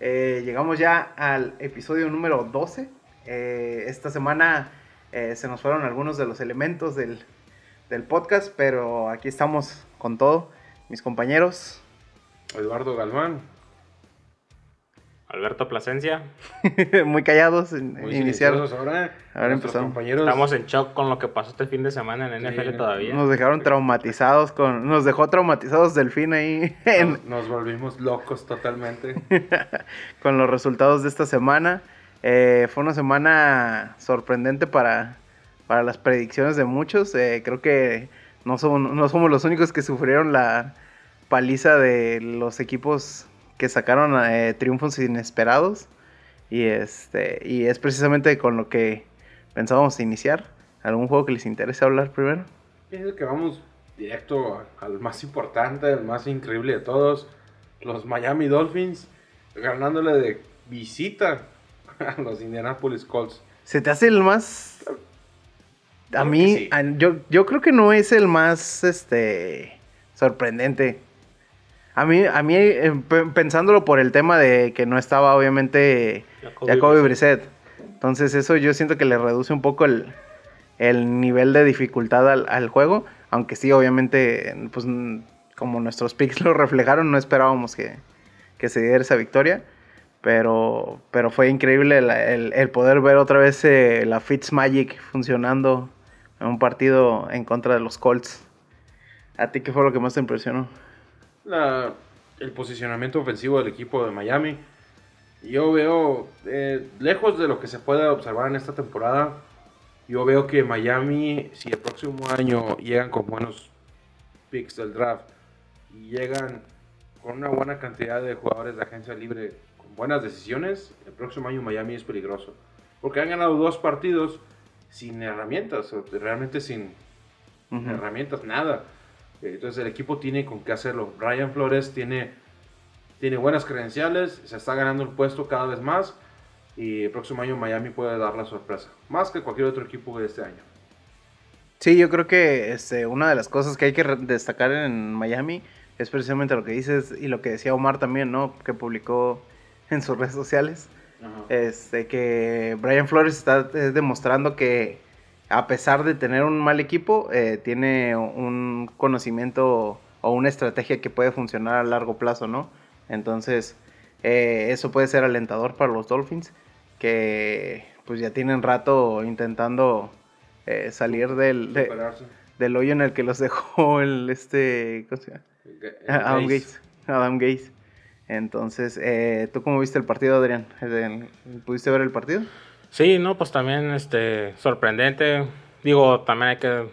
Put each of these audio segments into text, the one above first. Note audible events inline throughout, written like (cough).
Eh, llegamos ya al episodio número 12. Eh, esta semana eh, se nos fueron algunos de los elementos del, del podcast, pero aquí estamos con todo. Mis compañeros. Eduardo Galván. Alberto Plasencia. (laughs) Muy callados en Muy ahora. Empezamos. compañeros. Estamos en shock con lo que pasó este fin de semana en NFL Sí, todavía. Nos dejaron traumatizados con. Nos dejó traumatizados Delfín ahí en- nos, nos volvimos locos totalmente. (laughs) con los resultados de esta semana. Eh, fue una semana sorprendente para, para las predicciones de muchos. Eh, creo que no somos, no somos los únicos que sufrieron la paliza de los equipos que sacaron eh, triunfos inesperados. Y, este, y es precisamente con lo que pensábamos iniciar. ¿Algún juego que les interese hablar primero? Pienso que vamos directo al más importante, el más increíble de todos. Los Miami Dolphins ganándole de visita a los Indianapolis Colts. ¿Se te hace el más... A Creo mí, sí. a- yo, yo creo que no es el más este sorprendente. A mí, a mí eh, pe- pensándolo por el tema de que no estaba obviamente Jacoby Brissett. Entonces eso yo siento que le reduce un poco el, el nivel de dificultad al, al juego. Aunque sí, obviamente, pues como nuestros picks lo reflejaron, no esperábamos que, que se diera esa victoria. Pero, pero fue increíble el, el- el poder ver otra vez eh, la Fitzmagic funcionando en un partido en contra de los Colts. ¿A ti qué fue lo que más te impresionó? La- el posicionamiento ofensivo del equipo de Miami. Yo veo, eh, lejos de lo que se puede observar en esta temporada, yo veo que Miami, si el próximo año llegan con buenos picks del draft y llegan con una buena cantidad de jugadores de agencia libre con buenas decisiones, el próximo año Miami es peligroso. Porque han ganado dos partidos sin herramientas, realmente sin, herramientas, nada. Eh, Entonces el equipo tiene con qué hacerlo. Ryan Flores tiene, tiene buenas credenciales, se está ganando el puesto cada vez más y el próximo año Miami puede dar la sorpresa, más que cualquier otro equipo de este año. Sí, yo creo que este, una de las cosas que hay que destacar en Miami es precisamente lo que dices y lo que decía Omar también, ¿no? Que publicó (laughs) en sus redes sociales. Este, que Brian Flores está eh, demostrando que a pesar de tener un mal equipo, eh, tiene un conocimiento o una estrategia que puede funcionar a largo plazo, ¿no? Entonces, eh, eso puede ser alentador para los Dolphins, que pues ya tienen rato intentando eh, salir del, de- del hoyo en el que los dejó el este ¿cómo se llama? El Adam. Gates. Adam Gates. Entonces, eh, ¿tú cómo viste el partido, Adrián? ¿El- ¿Pudiste ver el partido? Sí, no, pues también este sorprendente. Digo, también hay que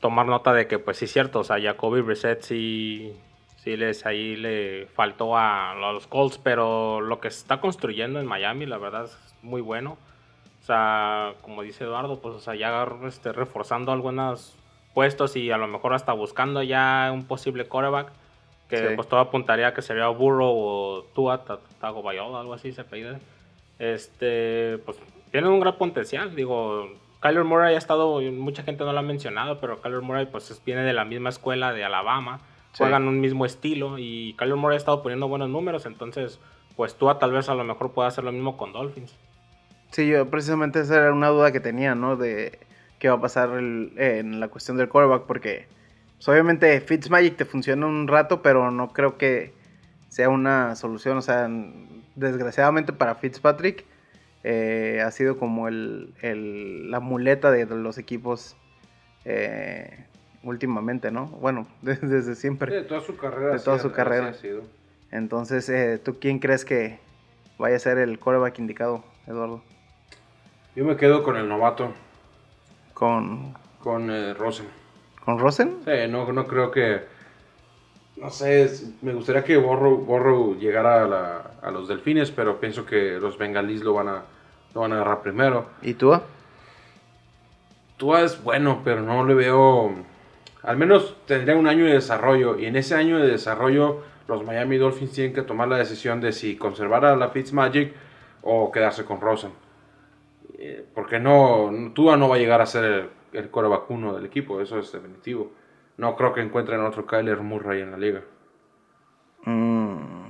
tomar nota de que pues sí es cierto, o sea, Jacoby Brissett sí sí les ahí le faltó a, a los Colts, pero lo que se está construyendo en Miami, la verdad es muy bueno. O sea, como dice Eduardo, pues o sea, ya este, reforzando algunos puestos y a lo mejor hasta buscando ya un posible quarterback que Sí. pues todo apuntaría a que sería Burrow o Tua Ta- Tagovailoa, algo así se apellida. Este, pues tienen un gran potencial. Digo, Kyler Murray ha estado, mucha gente no lo ha mencionado, pero Kyler Murray pues es- viene de la misma escuela de Alabama. Sí. Juegan un mismo estilo y Kyler Murray ha estado poniendo buenos números, entonces pues Tua tal vez a lo mejor pueda hacer lo mismo con Dolphins. Sí, yo precisamente esa era una duda que tenía, ¿no? De qué va a pasar el- en la cuestión del quarterback, porque pues, obviamente Fitzmagic te funciona un rato, pero no creo que sea una solución. O sea, desgraciadamente para Fitzpatrick eh, ha sido como el, el- la muleta de los equipos eh, últimamente, ¿no? Bueno, (laughs) desde, desde siempre. De toda su carrera. De toda su carrera. ha sido. Entonces, eh, ¿tú quién crees que vaya a ser el quarterback indicado, Eduardo? Yo me quedo con el novato, ¿Con, con eh, Rosen. con Rosen? Sí, no, no creo que. No sé, es- me gustaría que Borro, Borro llegara a, la- a los Delfines, pero pienso que los Bengalís lo van a, lo van a agarrar primero. ¿Y tú? Tua es bueno, pero no le veo. Al menos tendría un año de desarrollo. Y en ese año de desarrollo, los Miami Dolphins tienen que tomar la decisión de si conservar a la Fitzmagic o quedarse con Rosen. Eh, Porque no, Tua no va a llegar a ser el, el core vacuno del equipo, eso es definitivo. No creo que encuentren otro Kyler Murray en la liga. Mm,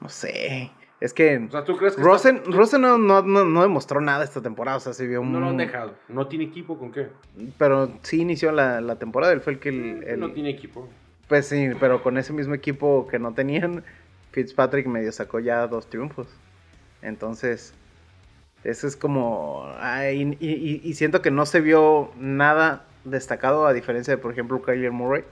no sé. Es que O sea, ¿tú crees que Rosen, Rosen no, no, no, no demostró nada esta temporada. O sea, se vio está- no lo han dejado? ¿No tiene equipo con qué? Pero sí inició la, la temporada. Él fue el que. el- el- No tiene equipo. Pues sí, pero con ese mismo equipo que no tenían, (laughs) Fitzpatrick medio sacó ya dos triunfos. Entonces, eso es como... ay, y, y- y siento que no se vio nada destacado a diferencia de, por ejemplo, Kyler Murray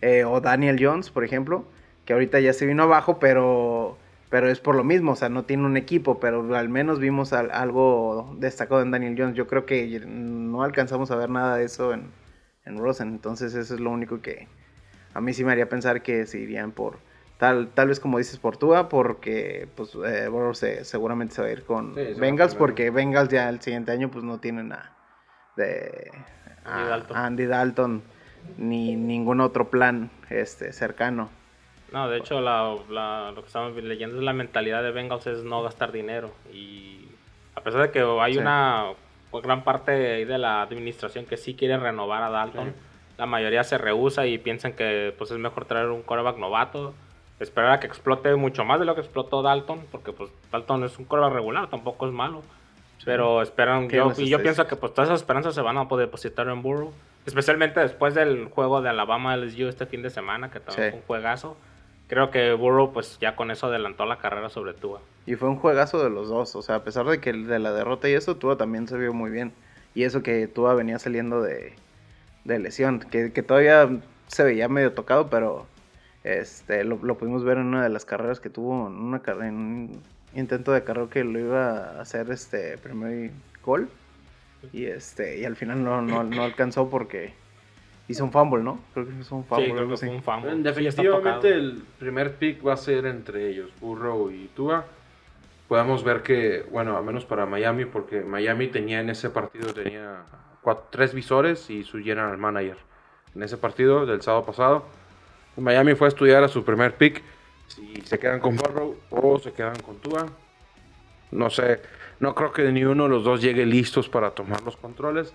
eh, o Daniel Jones, por ejemplo, que ahorita ya se vino abajo, pero, pero es por lo mismo, o sea, no tiene un equipo, pero al menos vimos al- algo destacado en Daniel Jones. Yo creo que no alcanzamos a ver nada de eso en, en Rosen, entonces eso es lo único que a mí sí me haría pensar que se irían por tal tal vez como dices por Tua porque pues eh, Burrow se- seguramente se va a ir con Sí, Bengals porque Bengals ya el siguiente año pues no tienen a de Andy a- Dalton. a Andy Dalton ni ningún otro plan este cercano No, de hecho, la, la- lo que estamos leyendo es la mentalidad de Bengals es no gastar dinero. Y a pesar de que hay Sí. una gran parte de la administración que sí quiere renovar a Dalton, Sí. la mayoría se rehúsa y piensan que pues, es mejor traer un quarterback novato, esperar a que explote mucho más de lo que explotó Dalton, porque pues Dalton es un quarterback regular, tampoco es malo. Pero esperan, yo, y yo pienso que pues todas esas esperanzas se van a poder depositar en Burrow. Especialmente después del juego de Alabama LSU este fin de semana, que también Sí. fue un juegazo. Creo que Burrow pues ya con eso adelantó la carrera sobre Tua. y fue un juegazo de los dos o sea a pesar de que de la derrota y eso Tua también se vio muy bien y eso que Tua venía saliendo de, de lesión que, que todavía se veía medio tocado pero este lo, lo pudimos ver en una de las carreras que tuvo en una en intento de carrera que lo iba a hacer este primer gol y este y al final no, no, no alcanzó porque hizo un fumble no creo que hizo un fumble sí, creo que fue un fumble. Definitivamente el primer pick va a ser entre ellos, Burrow y Tua. Podemos ver que, bueno, al menos para Miami, porque Miami tenía en ese partido tenía cuatro- tres visores y su general manager. En ese partido del sábado pasado, Miami fue a estudiar a su primer pick. Si se quedan con Burrow o se quedan con Tua. No sé, no creo que ni uno de los dos llegue listos para tomar los controles.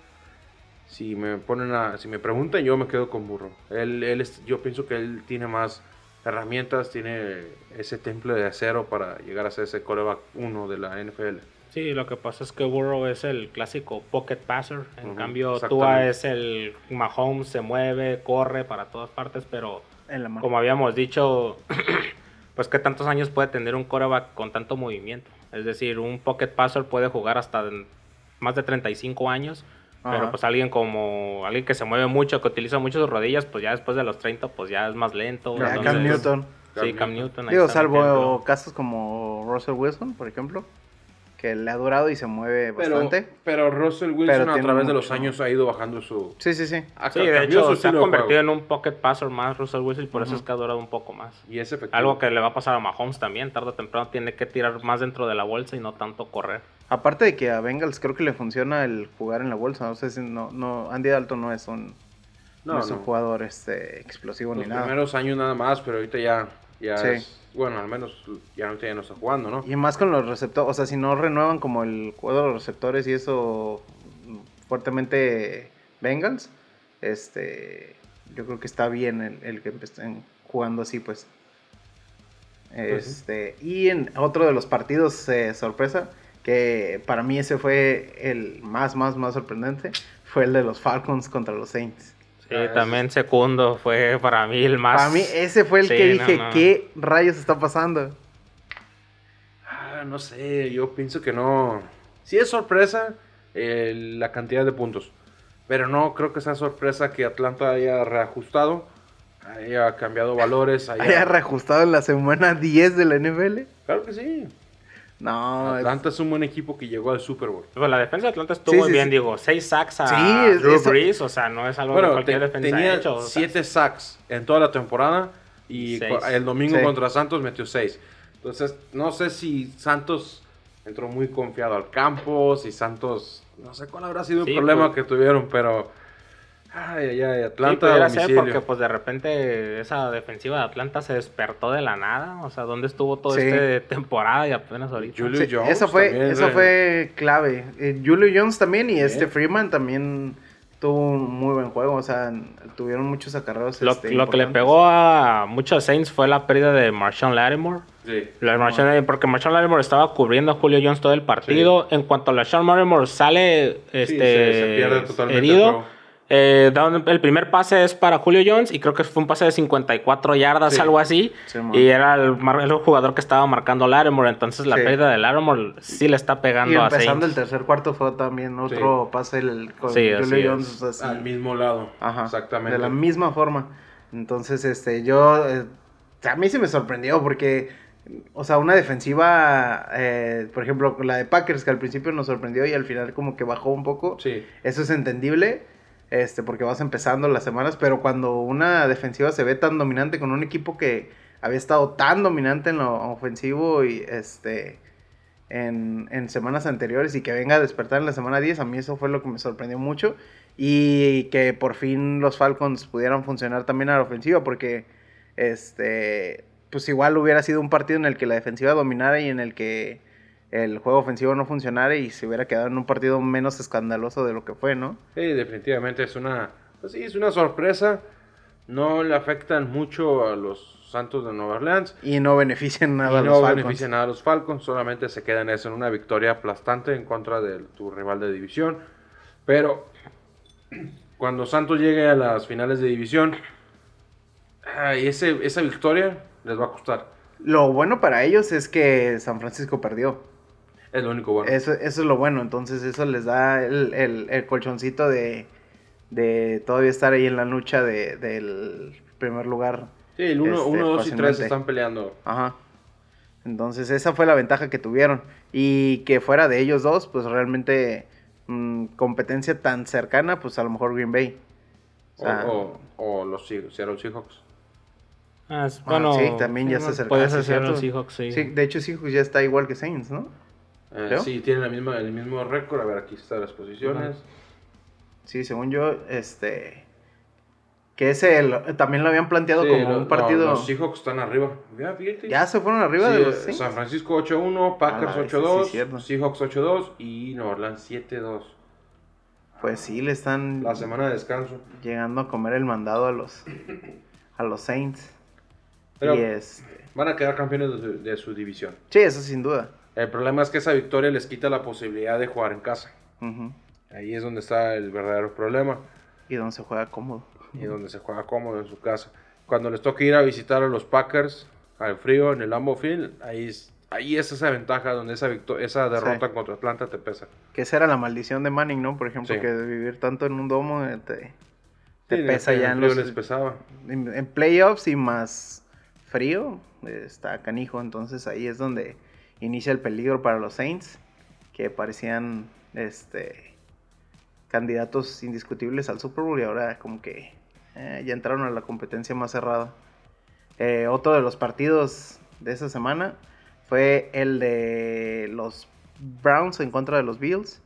Si me ponen a, si me preguntan, yo me quedo con Burro. Él, él es- yo pienso que él tiene más herramientas, tiene ese temple de acero para llegar a ser ese coreback 1 de la NFL. Sí, lo que pasa es que Burrow es el clásico pocket passer. En Ujú, cambio, Tua es el Mahomes, se mueve, corre para todas partes, pero como habíamos dicho, (clears throat) pues qué tantos años puede tener un quarterback con tanto movimiento. Es decir, un pocket passer puede jugar hasta más de 35 años, pero pues alguien como alguien que se mueve mucho, que utiliza mucho sus rodillas, pues ya después de los 30 pues ya es más lento. Ya, entonces- Cam Newton Sí, Cam Newton. Digo, salvo ejemplo. casos como Russell Wilson, por ejemplo, que le ha durado y se mueve Pero, bastante. pero Russell Wilson Pero a través de los años ha ido bajando su... Sí, sí, sí. ha Sí, de hecho su se ha convertido en un pocket passer más Russell Wilson y por eso es que ha durado un poco más. Y es efectivo. Algo que le va a pasar a Mahomes también, tarde o temprano tiene que tirar más dentro de la bolsa y no tanto correr. Aparte de que a Bengals creo que le funciona el jugar en la bolsa. No sé si no, no Andy Dalton no es un, no, No, es un no. jugador este, explosivo Los ni nada. primeros años nada más, pero ahorita ya, ya Sí. es- bueno, al menos ya no, ya no está jugando, ¿no? Y más con los receptores, o sea, si no renuevan como el juego de los receptores y eso fuertemente Bengals, este, yo creo que está bien el, el que estén jugando así, pues. Este, y en otro de los partidos eh, sorpresa, que para mí ese fue el más, más, más sorprendente, fue el de los Falcons contra los Saints. Sí, Ah, también segundo fue para mí el más. Para mí ese fue el Sí, que no, dije, no. ¿qué rayos está pasando? Ah, no sé, yo pienso que no. Sí es sorpresa eh, la cantidad de puntos, pero no creo que sea sorpresa que Atlanta haya reajustado, haya cambiado valores, haya... ¿Haya reajustado en la semana 10 de la NFL? Claro que sí. No, Atlanta es un buen equipo que llegó al Super Bowl. Pues la defensa de Atlanta estuvo Sí, muy sí, bien, sí. digo, seis sacks a Sí, es- Drew eso- Brees, o sea, no es algo que Bueno, cualquier te- defensa ha tenía hecho. o sea, siete sacks en toda la temporada. Y Seis. el domingo Sí. contra Santos metió 6. Entonces, no sé si Santos entró muy confiado al campo, si Santos, no sé cuál habrá sido Sí, el problema pues- que tuvieron, pero... Ay, ay, ay, Sí, Atlanta a pudiera ser porque pues de repente esa defensiva de Atlanta se despertó de la nada. O sea, ¿dónde estuvo toda Sí. esta temporada y apenas ahorita? Julio Sí, Jones eso fue, también, eso fue clave. Eh, Julio Jones también y este Freeman también tuvo un muy buen juego. O sea, tuvieron muchos acarreos. Lo, este, lo que le pegó a muchos Saints fue la pérdida de Marshawn Lattimore. Sí. La Marshawn Lattimore- porque Marshawn Lattimore estaba cubriendo a Julio Jones todo el partido. En cuanto a la Sean Lattimore sale este, se- se pierde totalmente el herido, juego. Eh, el primer pase es para Julio Jones y creo que fue un pase de 54 yardas, Sí. algo así. Sí, y era el, jugador que estaba marcando Lattimore. Entonces la Sí. pérdida de Lattimore sí le está pegando Y a empezando el tercer cuarto fue también otro pase el, con Julio es. Jones. así. Al mismo lado. Ajá, Exactamente. De la misma forma. Entonces, este, yo, eh, a mí sí me sorprendió porque, o sea, una defensiva, eh, por ejemplo, la de Packers que al principio nos sorprendió y al final como que bajó un poco. Sí. Eso es entendible, este, porque vas empezando las semanas, pero cuando una defensiva se ve tan dominante con un equipo que había estado tan dominante en lo ofensivo y este en, en semanas anteriores y que venga a despertar en la semana 10, a mí eso fue lo que me sorprendió mucho y que por fin los Falcons pudieran funcionar también a la ofensiva porque este pues igual hubiera sido un partido en el que la defensiva dominara y en el que el juego ofensivo no funcionara y se hubiera quedado en un partido menos escandaloso de lo que fue, ¿no? Sí, definitivamente es una, pues sí, es una sorpresa. No le afectan mucho a los Santos de Nueva Orleans. Y no benefician nada y a no los Falcons. beneficia nada a los Falcons, solamente se quedan eso en una victoria aplastante en contra de tu rival de división. Pero cuando Santos llegue a las finales de división, ay, ese, esa victoria les va a costar. Lo bueno para ellos es que San Francisco perdió. Es lo único bueno. Eso, eso es lo bueno, entonces eso les da el, el- el colchoncito de, de todavía estar ahí en la lucha de- del primer lugar. sí, el 1, este, 2 y 3 fácilmente. están peleando. Ajá. Entonces esa fue la ventaja que tuvieron. Y que fuera de ellos dos, pues realmente mm, competencia tan cercana, pues a lo mejor Green Bay. O O, sea, o- o los Se- Seattle Seahawks. Ah, ah, bueno, sí, también ya se acercó. Puede ah, cierto. los Seahawks, sí. Sí, de hecho Seahawks ya está igual que Saints, ¿no? Eh, sí, tienen la misma, el mismo récord. A ver, aquí están las posiciones. Sí, según yo, este... Que ese lo- también lo habían planteado Sí, como lo- un no, partido... los Seahawks están arriba. Ya, ya se fueron arriba Sí, de los Saints. San Francisco 8-1, Packers A la vez, sí, 8-2, sí, cierto. Seahawks 8-2 y Nueva Orleans 7-2. Pues sí, le están La semana de descanso. llegando a comer el mandado a los, a los Saints. Pero y este... van a quedar campeones de su, de su división. Sí, eso sin duda. El problema es que esa victoria les quita la posibilidad de jugar en casa. Ahí es donde está el verdadero problema Y donde se juega cómodo. y donde se juega cómodo en su casa. Cuando les toque ir a visitar a los Packers al frío en el Lambeau Field, ahí es, ahí es esa ventaja donde esa, esa derrota Sí. contra Atlanta te pesa. Que esa era la maldición de Manning, ¿no? Por ejemplo, Sí. que vivir tanto en un domo eh, te, te Sí, pesa ya en los... les pesaba. en, en playoffs y más frío, eh, está canijo. Entonces ahí es donde inicia el peligro para los Saints, que parecían este candidatos indiscutibles al Super Bowl y ahora como que eh, ya entraron a la competencia más cerrada. Eh, otro de los partidos de esa semana fue el de los Browns en contra de los Bills.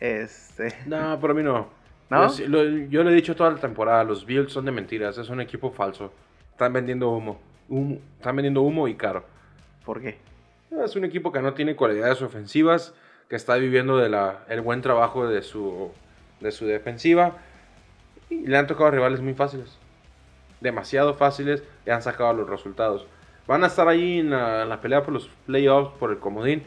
Este, (laughs) No, para mí no. ¿No? Yo, lo- yo he dicho toda la temporada, los Bills son de mentiras, es un equipo falso. Están vendiendo humo. Humo- están vendiendo humo y caro. ¿Por qué? Es un equipo que no tiene cualidades ofensivas, que está viviendo de la, el buen trabajo de su, de su defensiva. Y le han tocado rivales muy fáciles. Demasiado fáciles y han sacado los resultados. Van a estar ahí en la, en la pelea por los playoffs, por el comodín.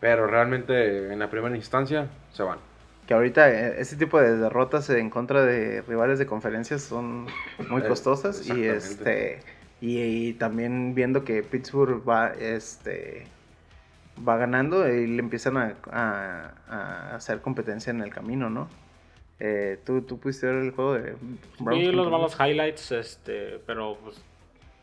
Pero realmente en la primera instancia se van. Que ahorita eh, ese tipo de derrotas en contra de rivales de conferencias son muy Eh, costosas y este y, y también viendo que Pittsburgh va este va ganando y le empiezan a, a- a hacer competencia en el camino, ¿no? Eh, ¿tú, tú pudiste ver el juego de Browns Vi los malos highlights, este, pero pues,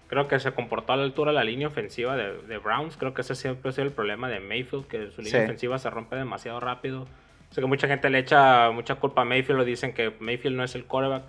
creo que se comportó a la altura de la línea ofensiva de, de Browns. Creo que ese siempre ha sido el problema de Mayfield, que su línea Sí. ofensiva se rompe demasiado rápido. Sé que mucha gente le echa mucha culpa a Mayfield, o dicen que Mayfield no es el quarterback,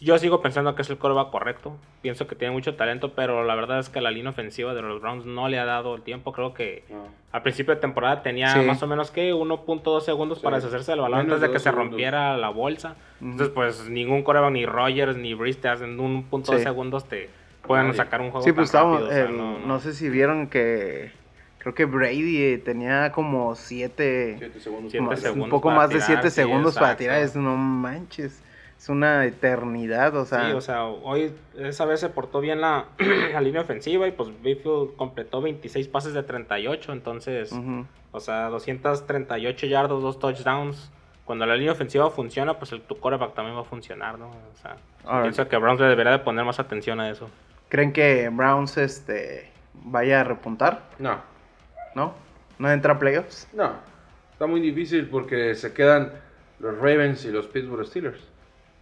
Yo sigo pensando que es el coreback correcto. Pienso que tiene mucho talento, pero la verdad es que la línea ofensiva de los Browns no le ha dado el tiempo. Creo que No. al principio de temporada tenía Sí. más o menos que 1.2 segundos Sí. para deshacerse del balón Menos antes de de que dos se segundos. rompiera la bolsa. Entonces, pues ningún coreback, ni Rogers, ni Breeze te hacen un punto de Sí. segundos te pueden Nadie. sacar un juego Sí, tan pues estábamos, rápido, o sea, el- no, no, no. sé si vieron que creo que Brady eh, tenía como siete, Siete segundos. Siete más- segundos un poco más de tirar, siete sí, segundos para tirar, es no manches, es una eternidad, o sea, Sí, o sea, hoy esa vez se portó bien la, (clears throat) la línea ofensiva y pues Mayfield completó 26 pases de 38, entonces, ujú. o sea, 238 yardos, dos touchdowns. Cuando la línea ofensiva funciona, pues el, tu quarterback también va a funcionar, ¿no? O sea, pienso que Browns le debería de poner más atención a eso. ¿creen que Browns este vaya a repuntar? No, ¿No? ¿No entra a playoffs? no. Está muy difícil porque se quedan los Ravens y los Pittsburgh Steelers.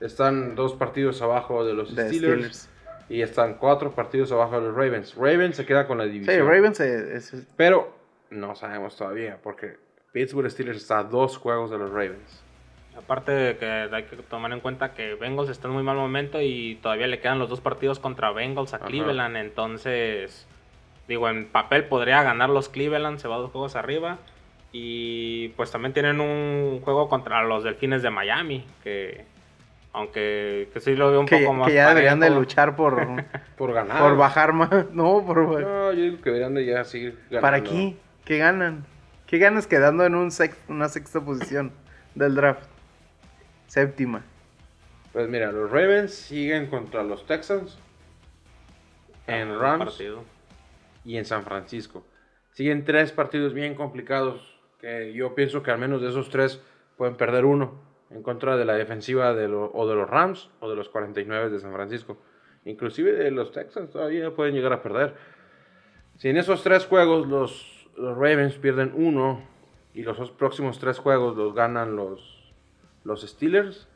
Están dos partidos abajo de los De Steelers, Steelers. y están cuatro partidos abajo de los Ravens. Ravens se queda con la Sí, división. Ravens eh, es- Pero no sabemos todavía porque Pittsburgh Steelers está a dos juegos de los Ravens. Aparte de que hay que tomar en cuenta que Bengals está en muy mal momento y todavía le quedan los dos partidos contra Bengals a Ajá. Cleveland, entonces digo, en papel podría ganar los Cleveland, se va dos juegos arriba y pues también tienen un juego contra los Delfines de Miami, que aunque que sí lo veo un que, poco más que ya deberían de luchar por, (laughs) Por ganar. por bajar más, no, por No, yo digo que deberían de ya seguir ganando. ¿Para qué? ¿Qué ganan? ¿Qué ganas quedando en un sex- una sexta posición del draft? Séptima. Pues mira, los Ravens siguen contra los Texans en Un Rams partido. y en San Francisco. Siguen tres partidos bien complicados que yo pienso que al menos de esos tres pueden perder uno en contra de la defensiva de lo- o de los Rams o de los 49 de San Francisco. Inclusive de los Texans todavía pueden llegar a perder. Si en esos tres juegos los, los Ravens pierden uno y los dos próximos tres juegos los ganan los, los Steelers,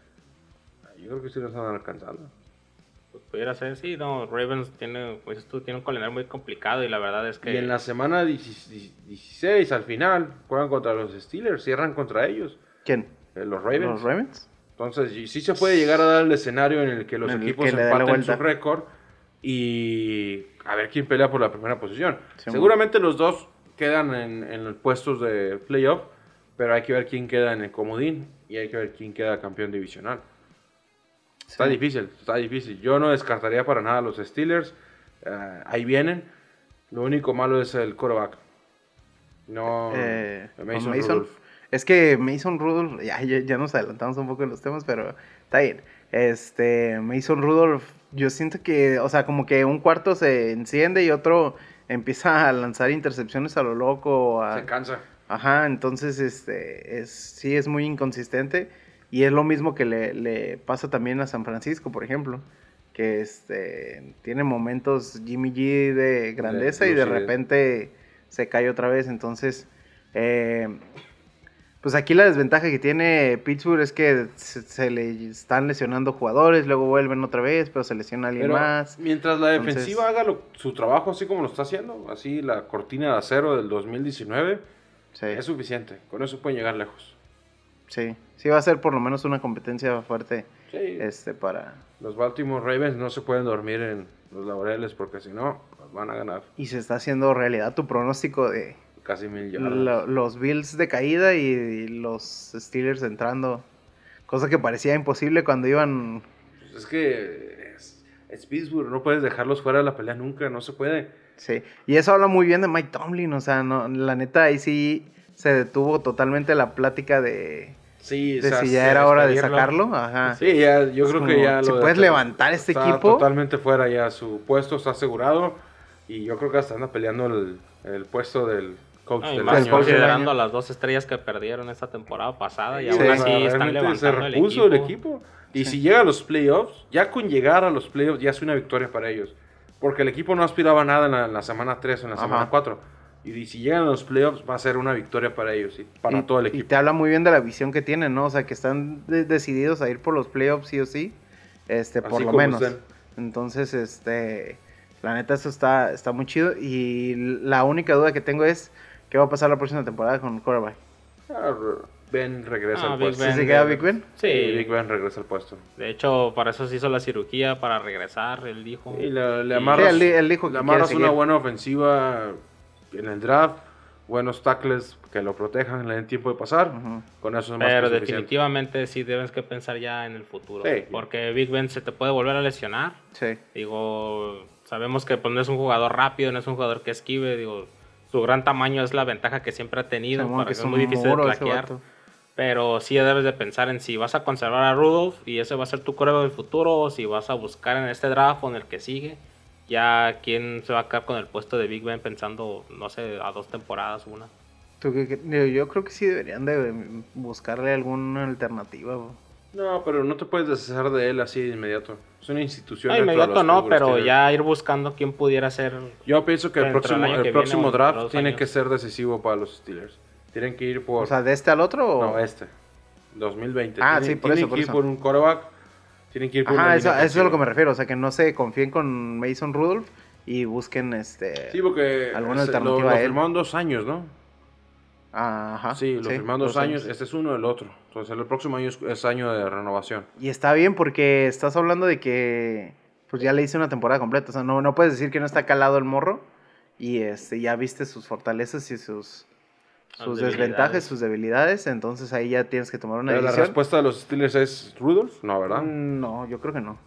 yo creo que sí los están alcanzando. Pues pudiera ser, sí, no, Ravens tiene, pues esto tiene un calendario muy complicado y la verdad es que Y en la semana 16 al final juegan contra los Steelers, cierran contra ellos, ¿Quién? Eh, los Ravens. ¿Los Ravens? Entonces, sí se puede llegar a dar el escenario en el que los el equipos que empaten su récord y a ver quién pelea por la primera posición. Sí, Seguramente los dos quedan en, en los puestos de playoff, pero hay que ver quién queda en el comodín y hay que ver quién queda campeón divisional. Está difícil, está difícil. Yo no descartaría para nada a los Steelers. eh, ahí vienen. Lo único malo es el quarterback. No, Eh, Mason. Es que Mason Rudolph, ya, ya, ya nos adelantamos un poco en los temas, pero está bien. Este, Mason Rudolph, yo siento que, o sea, como que un cuarto se enciende y otro empieza a lanzar intercepciones a lo loco. a- Se cansa. Ajá, entonces este es sí es muy inconsistente y es lo mismo que le, le pasa también a San Francisco, por ejemplo, que este tiene momentos Jimmy G de grandeza y de repente se cae otra vez, entonces eh, pues aquí la desventaja que tiene Pittsburgh es que se, se le están lesionando jugadores, luego vuelven otra vez, pero se lesiona alguien Pero más. mientras la Entonces- defensiva haga lo- su trabajo así como lo está haciendo, así la cortina de acero del 2019, Sí, es suficiente. Con eso pueden llegar lejos. sí, sí va a ser por lo menos una competencia fuerte Sí, este para los Baltimore Ravens no se pueden dormir en los laureles porque si no, van a ganar Y se está haciendo realidad tu pronóstico de casi mil yardas. lo- los Bills de caída y, y los Steelers entrando. Cosa que parecía imposible cuando iban... Pues es que es, es Pittsburgh, no puedes dejarlos fuera de la pelea nunca, no se puede. Sí. Y eso habla muy bien de Mike Tomlin. O sea, no, la neta ahí sí se detuvo totalmente la plática de, Sí, de si ya era hora de sacarlo. Ajá. Sí, ya, yo Es creo como, que ya si lo puedes de- levantar este está equipo. totalmente fuera ya, su puesto está asegurado y yo creo que hasta anda peleando el, el puesto del coach No, y más el considerando las dos estrellas que perdieron esta temporada pasada y Sí, aún así están se levantando el equipo. el equipo. Y si llega a los playoffs, ya con llegar a los playoffs ya es una victoria para ellos. Porque el equipo no aspiraba a nada en la, en la semana 3 o en la Ajá. semana 4. Y si llegan a los playoffs va a ser una victoria para ellos y para y, todo el y equipo. te habla muy bien de la visión que tienen, ¿no? O sea, que están de- decididos a ir por los playoffs sí o sí. Este, por lo menos. estén. Entonces, este, la neta, eso está, está muy chido. Y la única duda que tengo es qué va a pasar la próxima temporada con quarterback. Ah, Ben regresa Ah, al Big puesto. Ben. ¿Sí se queda Big Ben? Sí, Sí, Big Ben regresa al puesto. de hecho, para eso se hizo la cirugía, para regresar, él dijo. Y le, amarras, Sí, él di- él dijo que le amarras una buena ofensiva en el draft, buenos tackles que lo protejan, le den tiempo de pasar. Con eso es más Pero que definitivamente sí debes que pensar ya en el futuro. Sí. Porque Big Ben se te puede volver a lesionar. Sí. Digo, sabemos que pues, no es un jugador rápido, no es un jugador que esquive. Digo, su gran tamaño es la ventaja que siempre ha tenido. Para que es muy difícil de plaquear. Pero sí debes de pensar en si vas a conservar a Rudolph y ese va a ser tu coreo del futuro, o si vas a buscar en este draft o en el que sigue. Ya quién se va a quedar con el puesto de Big Ben pensando, no sé, a dos temporadas, una. ¿Tú qué- qué- Yo yo creo que sí deberían de buscarle alguna alternativa. bro. No, pero no te puedes deshacer de él así de inmediato. Es una institución. No, inmediato no, pero ya ir buscando quién pudiera ser. Yo pienso que el próximo, el que próximo draft tiene años. que ser decisivo para los Steelers. Tienen que ir por. O sea, ¿de este al otro? o- no, este. 2020. Ah, Tienen- sí, por tienen eso, por que ir eso. por un quarterback. Tienen que ir por Ajá, eso, eso es a lo que me refiero. O sea, que no se confíen con Mason Rudolph y busquen este. Sí, porque alguna lo, alternativa lo a él. firmaron dos años, ¿no? Ajá. sí, lo firmaron dos años. Este es uno del otro. Entonces el próximo año es, es año de renovación. Y está bien porque estás hablando de que pues ya le hice una temporada completa. O sea, no, no puedes decir que no está calado el morro. Y este, ya viste sus fortalezas y sus, sus debilidades. desventajas, sus debilidades. Entonces ahí ya tienes que tomar una Pero la decisión. respuesta de los Steelers es Rudolph, no, ¿verdad? Mm, No, yo creo que no.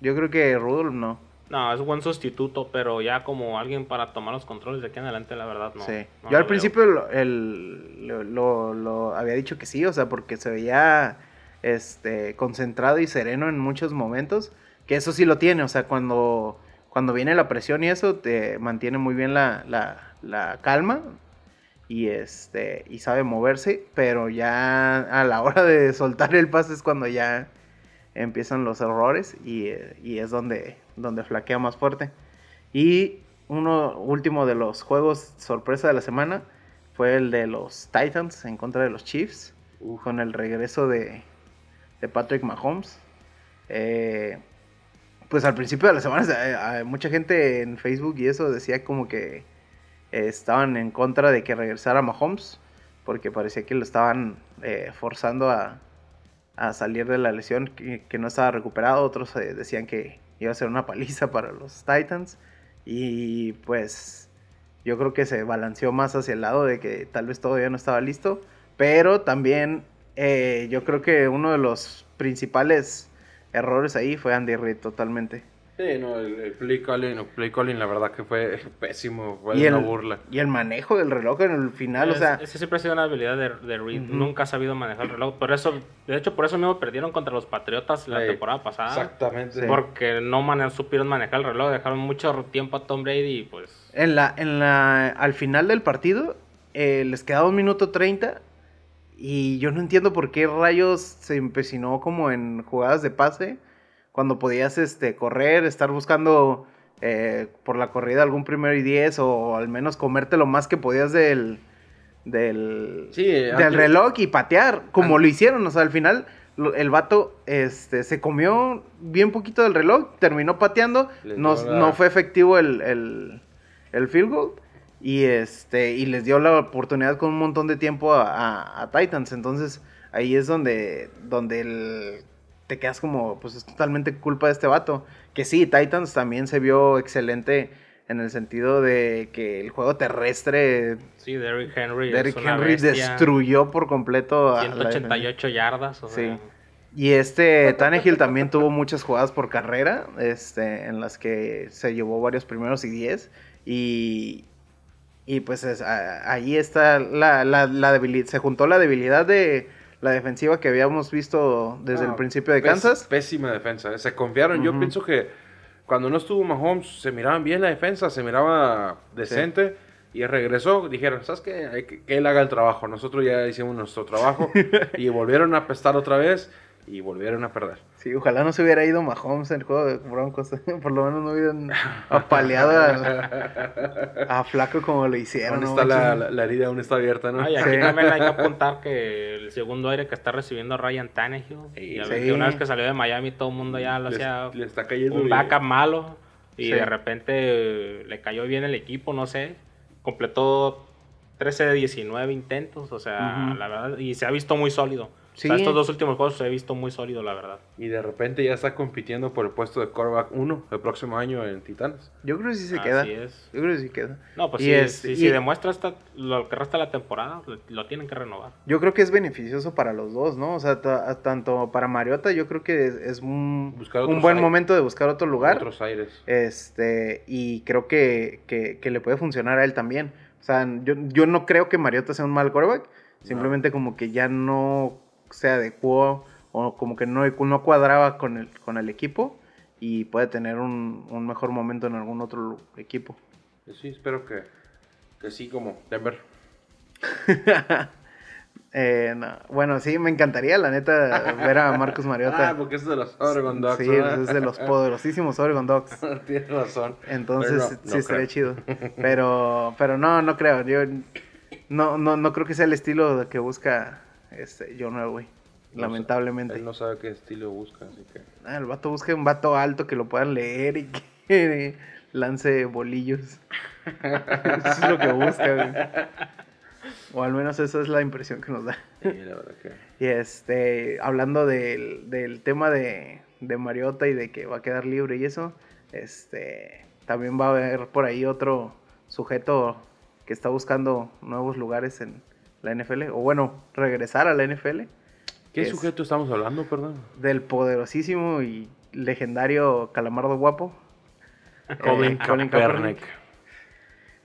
Yo creo que Rudolph no. No, es un buen sustituto, pero ya como alguien para tomar los controles de aquí en adelante, la verdad, no. sí. no yo al veo. principio lo, el- lo, lo- lo había dicho que sí, o sea, porque se veía este, concentrado y sereno en muchos momentos. Que eso sí lo tiene, o sea, cuando, cuando viene la presión y eso, te mantiene muy bien la, la- la calma y, este, y sabe moverse, pero ya a la hora de soltar el pase es cuando ya empiezan los errores y, eh, y es donde, donde flaquea más fuerte. Y uno último de los juegos sorpresa de la semana fue el de los Titans en contra de los Chiefs, con el regreso de, de Patrick Mahomes. Eh, pues al principio de la semana eh, mucha gente en Facebook y eso decía como que estaban en contra de que regresara Mahomes, porque parecía que lo estaban eh, forzando a, a salir de la lesión, que, no estaba recuperado. Otros eh, decían que iba a ser una paliza para los Titans. Y pues yo creo que se balanceó más hacia el lado de que tal vez todavía no estaba listo. Pero también eh, yo creo que uno de los principales errores ahí fue Andy Reid totalmente. Sí, no, el, el play calling, el play calling, la verdad que fue (laughs) pésimo, fue Y una el, burla. y el manejo del reloj en el final, o sea, esa siempre ha sido una habilidad de, de Reed. Nunca ha sabido manejar el reloj. Por eso, de hecho, por eso mismo perdieron contra los Patriotas la Sí, temporada pasada. Exactamente. Porque no mane- supieron manejar el reloj. Dejaron mucho tiempo a Tom Brady y pues. En la, en la, al final del partido, eh, les quedaba un minuto 30 y yo no entiendo por qué rayos se empecinó como en jugadas de pase cuando podías este, correr, estar buscando eh, por la corrida algún primero y 10 o al menos comerte lo más que podías del, del, Sí, del reloj y patear, como An- lo hicieron, o sea, al final el vato este, se comió bien poquito del reloj, terminó pateando, no, la- no fue efectivo el, el, el field goal y, este, y les dio la oportunidad con un montón de tiempo a, a- a Titans, entonces ahí es donde, donde el- te quedas como, pues es totalmente culpa de este vato, que sí, Titans también se vio excelente en el sentido de que el juego terrestre Sí, Derrick Henry. Derrick Henry destruyó por completo a la defensa. 188 yardas. O Sí. sea, Y este Tannehill también tuvo muchas jugadas por carrera, este, en las que se llevó varios primeros y diez. Y, y pues es- a- ahí está la, la, la debilidad, se juntó la debilidad de la defensiva que habíamos visto desde No, el principio de Kansas. Pésima defensa. eh, Se confiaron. Yo Ujú. pienso que cuando no estuvo Mahomes, se miraban bien la defensa, se miraba decente. Y regresó, dijeron, ¿sabes qué? Que, que él haga el trabajo. Nosotros ya hicimos nuestro trabajo. (laughs) y volvieron a pestar otra vez y volvieron a perder. Sí, ojalá no se hubiera ido Mahomes en el juego de Broncos. (laughs) Por lo menos no hubieran apaleado a, a Flaco como lo hicieron. Aún no está la, la- la herida, aún está abierta, ¿no? No, y aquí Sí. también hay que (laughs) apuntar que el segundo aire que está recibiendo Ryan Tannehill. Sí, ya sí. que una vez que salió de Miami todo el mundo ya lo le, hacía le está cayendo un bien. backup malo. Y Sí. de repente eh, le cayó bien el equipo, no sé. Completó 13 de 19 intentos, o sea, Ujú. la verdad, y se ha visto muy sólido. Sí. O sea, estos dos últimos juegos se ha visto muy sólido, la verdad. Y de repente ya está compitiendo por el puesto de quarterback 1 el próximo año en Titanes. Yo creo que sí se Así queda. es. Yo creo que sí queda. No, pues Y es- sí, y- si demuestra esta, lo que resta de la temporada, lo, lo tienen que renovar. Yo creo que es beneficioso para los dos, ¿no? O sea, ta- tanto para Mariota, yo creo que es, es un, Buscar un buen aires. momento de buscar otro lugar. Otros aires. Este, y creo que, que, que le puede funcionar a él también. O sea, yo, yo no creo que Mariota sea un mal quarterback. Simplemente como que ya no se adecuó o como que no, no cuadraba con el, con el equipo y puede tener un, un mejor momento en algún otro equipo. Sí, espero que, que sí, como Denver. (laughs) Eh, no, Bueno, sí, me encantaría, la neta, ver a Marcus Mariota. (laughs) Ah, porque es de los Oregon Ducks. Sí, es de los (laughs) poderosísimos Oregon Ducks. Tienes razón. Entonces, no, sí estaría chido. Pero, pero no, no creo. Yo no, no, no creo que sea el estilo que busca este John Elway. No Lamentablemente. sa- Él no sabe qué estilo busca, así que. Ah, el vato busca un vato alto que lo puedan leer y que (laughs) lance bolillos. (laughs) Eso es lo que busca, güey. O al menos esa es la impresión que nos da. Sí, la verdad que. Y este, hablando del, del tema de, de Mariota y de que va a quedar libre y eso, este, también va a haber por ahí otro sujeto que está buscando nuevos lugares en la NFL, o bueno, regresar a la NFL, ¿Qué Es- sujeto estamos hablando, perdón? del poderosísimo y legendario Calamardo Guapo. (laughs) Colin eh, Colin Kaepernick.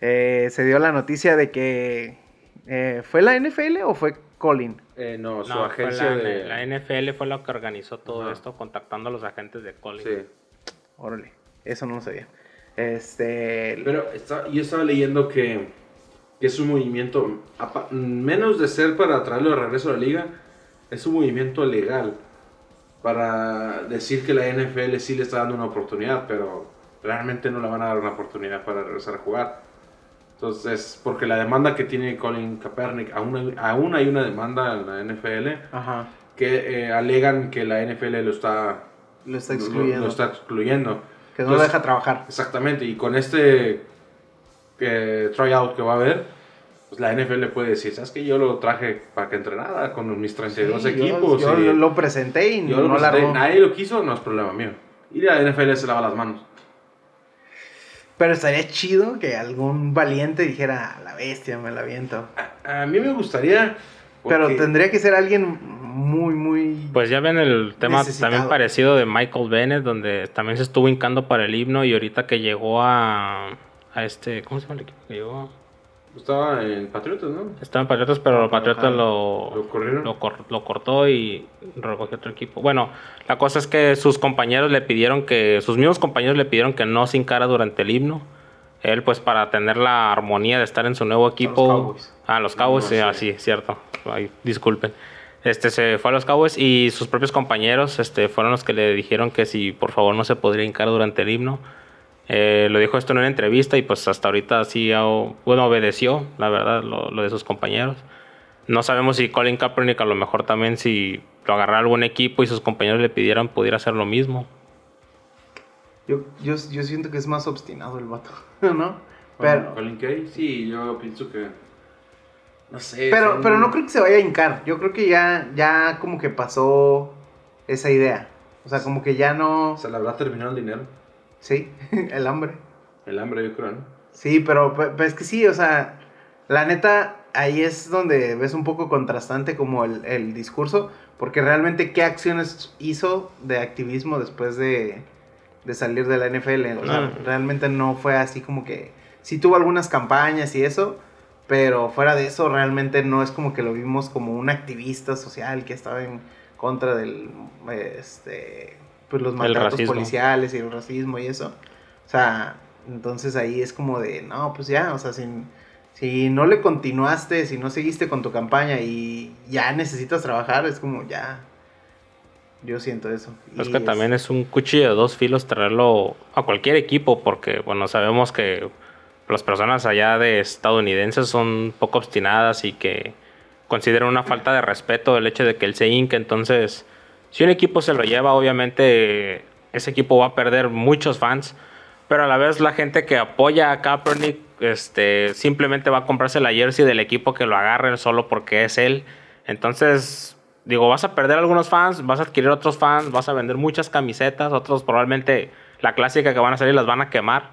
Eh, se dio la noticia de que eh, ¿fue la NFL o fue Colin? Eh, no, su No, agencia la, de. la NFL fue la que organizó todo Ajá. esto, contactando a los agentes de Collins. Sí. Órale, eso no lo sabía. Este, Pero está- yo estaba leyendo que, que es un movimiento, menos de ser para traerlo de regreso a la liga, es un movimiento legal para decir que la NFL sí le está dando una oportunidad, pero realmente no le van a dar una oportunidad para regresar a jugar. Entonces, porque la demanda que tiene Colin Kaepernick, aún hay, aún hay una demanda en la NFL Ajá, que eh, alegan que la NFL lo está, lo está lo- excluyendo. lo está excluyendo. que no lo Entonces, deja trabajar. Exactamente, y con este eh, tryout que va a haber, pues la NFL puede decir, ¿sabes que Yo lo traje para que entrenara con mis 32 Sí, yo- equipos. Yo, y lo- lo presenté y yo lo no presenté, armó. nadie lo quiso, no es problema mío. Y la NFL se lava las manos. Pero estaría chido que algún valiente dijera, "A la bestia, me la aviento. A mí me gustaría... Pero tendría que ser alguien muy, muy... Pues ya ven el tema Necesitado. también parecido de Michael Bennett, donde también se estuvo hincando para el himno y ahorita que llegó a, a este, ¿cómo se llama el equipo que llegó? Estaba en Patriotas, ¿no? Estaba en Patriotas, pero los Patriotas lo, Lo corrieron. lo, cor- lo cortó y recogió otro equipo. Bueno, la cosa es que sus compañeros le pidieron que, sus mismos compañeros le pidieron que no se hincara durante el himno. Él, pues, para tener la armonía de estar en su nuevo equipo. Cowboys. Ah, los Cowboys, No sí, sé. ah, sí, cierto. Ay, disculpen. Este se fue a los Cowboys y sus propios compañeros este, fueron los que le dijeron que si por favor no se podría hincar durante el himno. Eh, lo dijo esto en una entrevista y pues hasta ahorita sí, bueno, obedeció, la verdad, lo, lo de sus compañeros. No sabemos si Colin Kaepernick a lo mejor también si lo agarrara algún equipo y sus compañeros le pidieran pudiera hacer lo mismo. Yo, yo, yo siento que es más obstinado el vato, (laughs) ¿no? Pero, Colin Kay, sí, yo pienso que... No sé. pero, son- pero no creo que se vaya a hincar. Yo creo que ya, ya como que pasó esa idea. O sea, como que ya no... Se le habrá terminado el dinero. Sí, (laughs) el hambre. El hambre, yo creo, ¿no? Sí, pero, pe- pero es que sí, o sea, la neta, ahí es donde ves un poco contrastante como el, el discurso, porque realmente qué acciones hizo de activismo después de, de salir de la NFL. O sea, No. realmente no fue así como que, sí tuvo algunas campañas y eso, pero fuera de eso realmente no es como que lo vimos como un activista social que estaba en contra del, este, pues los maltratos policiales y el racismo y eso. O sea, entonces ahí es como de, no, pues ya, o sea, si, si no le continuaste, si no seguiste con tu campaña y ya necesitas trabajar, es como ya. Yo siento eso. Es que también es un cuchillo de dos filos traerlo a cualquier equipo, porque bueno, sabemos que las personas allá de estadounidenses son poco obstinadas y que consideran una falta de respeto el hecho de que él se hinque. Entonces, si un equipo se lo lleva, obviamente ese equipo va a perder muchos fans, pero a la vez la gente que apoya a Kaepernick este, simplemente va a comprarse la jersey del equipo que lo agarre solo porque es él. Entonces, digo, vas a perder algunos fans, vas a adquirir otros fans, vas a vender muchas camisetas, otros probablemente la clásica que van a salir las van a quemar.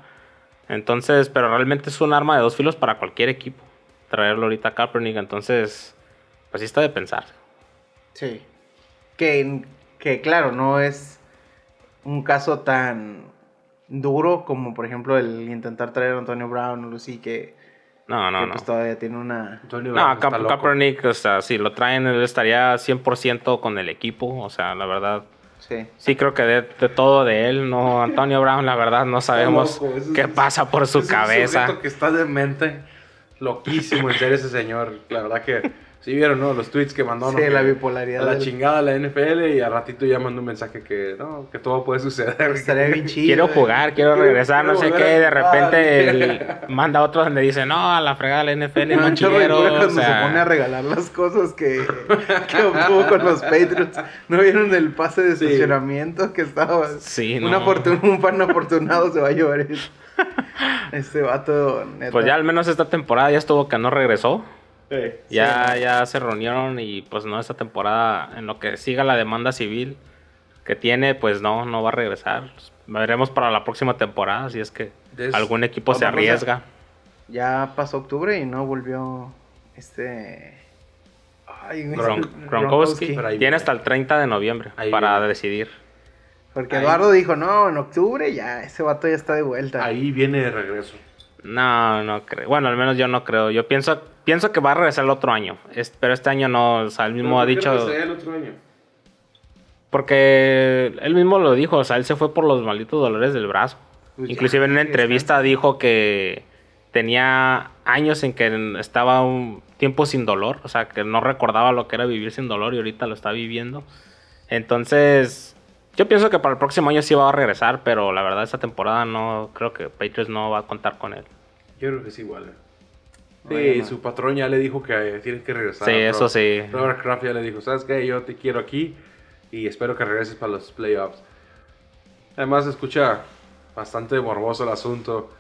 Entonces, pero realmente es un arma de dos filos para cualquier equipo. Traerlo ahorita a Kaepernick, entonces, pues sí está de pensar. Sí. Que, que claro, no es un caso tan duro como por ejemplo el intentar traer a Antonio Brown o Lucy que, No, no, que, no. pues todavía tiene una... Antonio No, Ka- loco. Kaepernick, o sea, si lo traen, él estaría 100% con el equipo. O sea, la verdad, Sí. sí creo que de, de todo de él, no, Antonio Brown, la verdad, no sabemos loco, ese es- qué pasa por su Es cabeza. que está demente. Loquísimo en serio ese señor. La verdad que sí vieron, ¿no? Los tweets que mandó. ¿no? Sí, Que la bipolaridad A la del- chingada la NFL y al ratito ya mandó un mensaje que no, que todo puede suceder. Estaría bien chido. Quiero eh. jugar, quiero Quiero- regresar, no quiero sé qué. a De repente él (laughs) manda otro donde dice, no, a la fregada de la NFL, no quiero. cura o sea, se pone a regalar las cosas que, que obtuvo con los Patriots. ¿No vieron el pase de Sí. estacionamiento que estaba? Sí, un, no. afortun- un fan afortunado se va a llevar eso. (laughs) Este vato, neta. Pues ya al menos esta temporada ya estuvo que no regresó. Sí. Ya, ya se reunieron y pues no, esta temporada, en lo que siga la demanda civil que tiene, pues no, no va a regresar. Veremos para la próxima temporada si es que Des- algún equipo se arriesga. Ya pasó octubre y no volvió este... Ay, (laughs) Gronkowski Pero ahí tiene hasta el 30 de noviembre Ahí para viene. decidir. Porque Ahí- Eduardo dijo, no, en octubre ya, ese vato ya está de vuelta. Ahí viene de regreso. No, no creo. Bueno, al menos yo no creo. Yo pienso, pienso que va a regresar el otro año. Es- pero este año no. O sea, él mismo ha ¿Pero por qué dicho. el otro año? Porque él mismo lo dijo. O sea, él se fue por los malditos dolores del brazo. Pues ya, Inclusive en una entrevista dijo que tenía años en que estaba un tiempo sin dolor. O sea, que no recordaba lo que era vivir sin dolor y ahorita lo está viviendo. Entonces, yo pienso que para el próximo año sí va a regresar, pero la verdad esta temporada no creo que Patriots no va a contar con él. Yo creo que es igual. ¿eh? Sí, su patrón ya le dijo que eh, tiene que regresar. Sí, eso sí. Robert Kraft ya le dijo, ¿sabes qué? Yo te quiero aquí y espero que regreses para los playoffs. Además, escucha bastante morboso el asunto.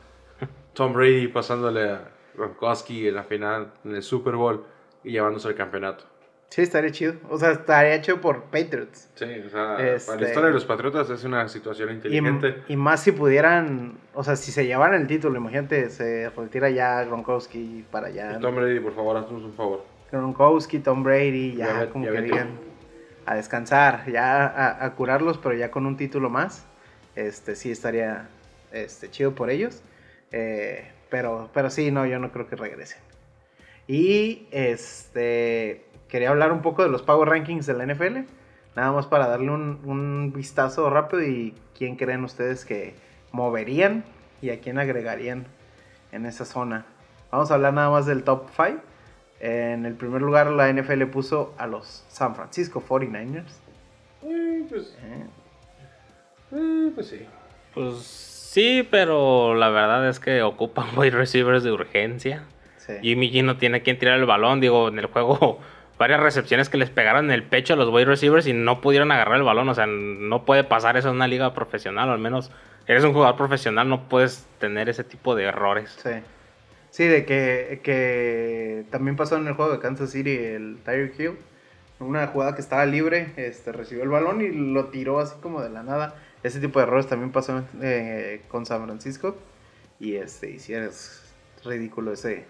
(laughs) Tom Brady pasándole a Gronkowski en la final, en el Super Bowl y llevándose el campeonato. Sí, estaría chido. O sea, estaría chido por Patriots. Sí, o sea, Este- para la historia de los Patriotas es una situación inteligente. y más si pudieran, o sea, si se llevaran el título, imagínate, se retira ya Gronkowski para allá. Y Tom Brady, por favor, haznos un favor. Gronkowski, Tom Brady, ya, como ya que digan a descansar, ya a, a curarlos, pero ya con un título más. Este sí estaría este, chido por ellos. Eh, pero, pero sí, no, yo no creo que regresen. Y este quería hablar un poco de los Power Rankings de la NFL. Nada más para darle un, un vistazo rápido y quién creen ustedes que moverían y a quién agregarían en esa zona. Vamos a hablar nada más del top 5. En el primer lugar la NFL puso a los San Francisco 49ers. Eh, pues, ¿eh? eh, pues sí. Pues sí, pero la verdad es que ocupan (laughs) wide receivers de urgencia. Sí. Jimmy G no tiene quien tirar el balón. Digo, en el juego, varias recepciones que les pegaron en el pecho a los wide receivers y no pudieron agarrar el balón. O sea, no puede pasar eso en una liga profesional. Al menos eres un jugador profesional, no puedes tener ese tipo de errores. Sí. Sí, de que, que también pasó en el juego de Kansas City el Tyreek Hill. Una jugada que estaba libre, este, recibió el balón y lo tiró así como de la nada. Ese tipo de errores también pasó eh, con San Francisco. Y este, es ridículo ese,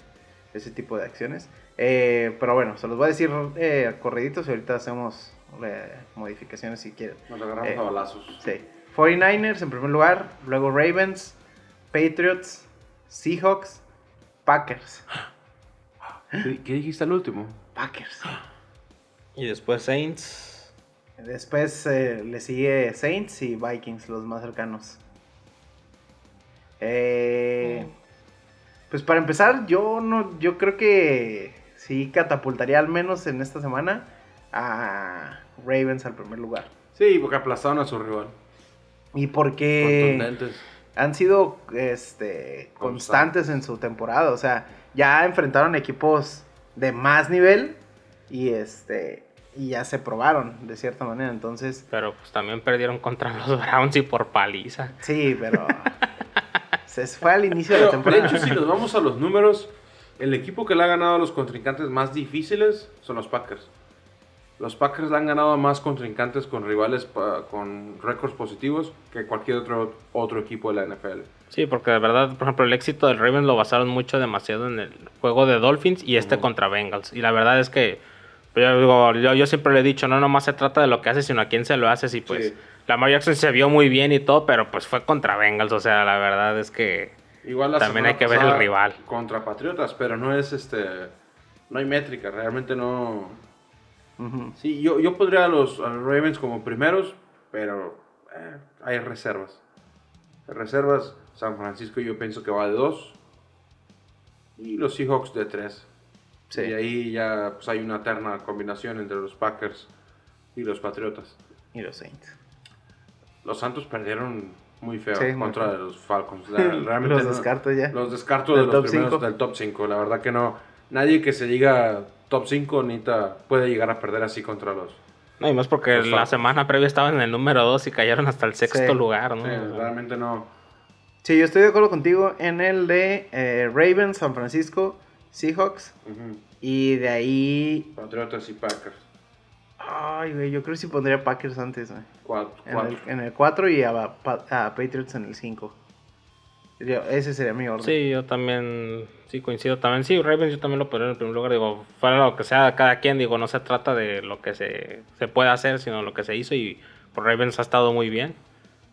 ese tipo de acciones. Eh, pero bueno, se los voy a decir eh, corriditos y ahorita hacemos eh, modificaciones si quieren. Nos agarramos Eh, a balazos. Sí. 49ers en primer lugar, luego Ravens, Patriots, Seahawks, Packers. ¿Qué, qué dijiste al último? Packers. Y después Saints. Después eh, le sigue Saints y Vikings, los más cercanos. Eh, pues para empezar, yo no, yo creo que sí catapultaría al menos en esta semana a Ravens al primer lugar. Sí, porque aplastaron a su rival. Y porque Contundentes. han sido este, constantes en su temporada. O sea, ya enfrentaron equipos de más nivel y este y ya se probaron de cierta manera. Entonces, Pero pues también perdieron contra los Browns y por paliza. sí, pero (laughs) Se fue al inicio de la Pero, de temporada. hecho, si nos vamos a los números, el equipo que le ha ganado a los contrincantes más difíciles son los Packers. Los Packers le han ganado a más contrincantes con rivales pa- con récords positivos que cualquier otro, otro equipo de la NFL. Sí, porque de verdad, por ejemplo, el éxito del Ravens lo basaron mucho demasiado en el juego de Dolphins y este contra Bengals. Y la verdad es que pues, yo, digo, yo, yo siempre le he dicho, no nomás se trata de lo que haces, sino a quién se lo haces. Y pues Sí. Lamar Jackson se vio muy bien y todo, pero pues fue contra Bengals. O sea, la verdad es que Igual la También hay que ver el rival. Contra Patriotas, pero no es este. No hay métrica, realmente no. Sí, yo, yo pondría a los, a los Ravens como primeros, pero eh, hay reservas. Reservas, San Francisco yo pienso que va de dos. Y los Seahawks de tres. Sí. Y ahí ya pues, hay una eterna combinación entre los Packers y los Patriotas. Y los Saints. Los Santos perdieron muy feo Sí, contra los Falcons. La- (laughs) realmente Los no- descarto ya. Los descarto Del de top los primeros cinco. del top 5. La verdad que no. Nadie que se diga top 5 necesita, puede llegar a perder así contra los. no, y más porque Los la Falcons. semana previa estaban en el número 2 y cayeron hasta el sexto Sí. lugar, ¿no? Sí, realmente no. Sí, yo estoy de acuerdo contigo en el de eh, Ravens, San Francisco, Seahawks. Y de ahí. Patriotas y Packers. Ay, güey, yo creo que sí pondría Packers antes, güey. Cuatro. En cuatro. el, en el 4 y a, Pa- a Patriots en el 5. Yo- Ese sería mi orden. Sí, yo también, sí coincido también. Sí, Ravens yo también lo pondría en el primer lugar. Digo, fuera lo que sea cada quien, digo, no se trata de lo que se, se puede hacer, sino lo que se hizo. Y por Ravens ha estado muy bien.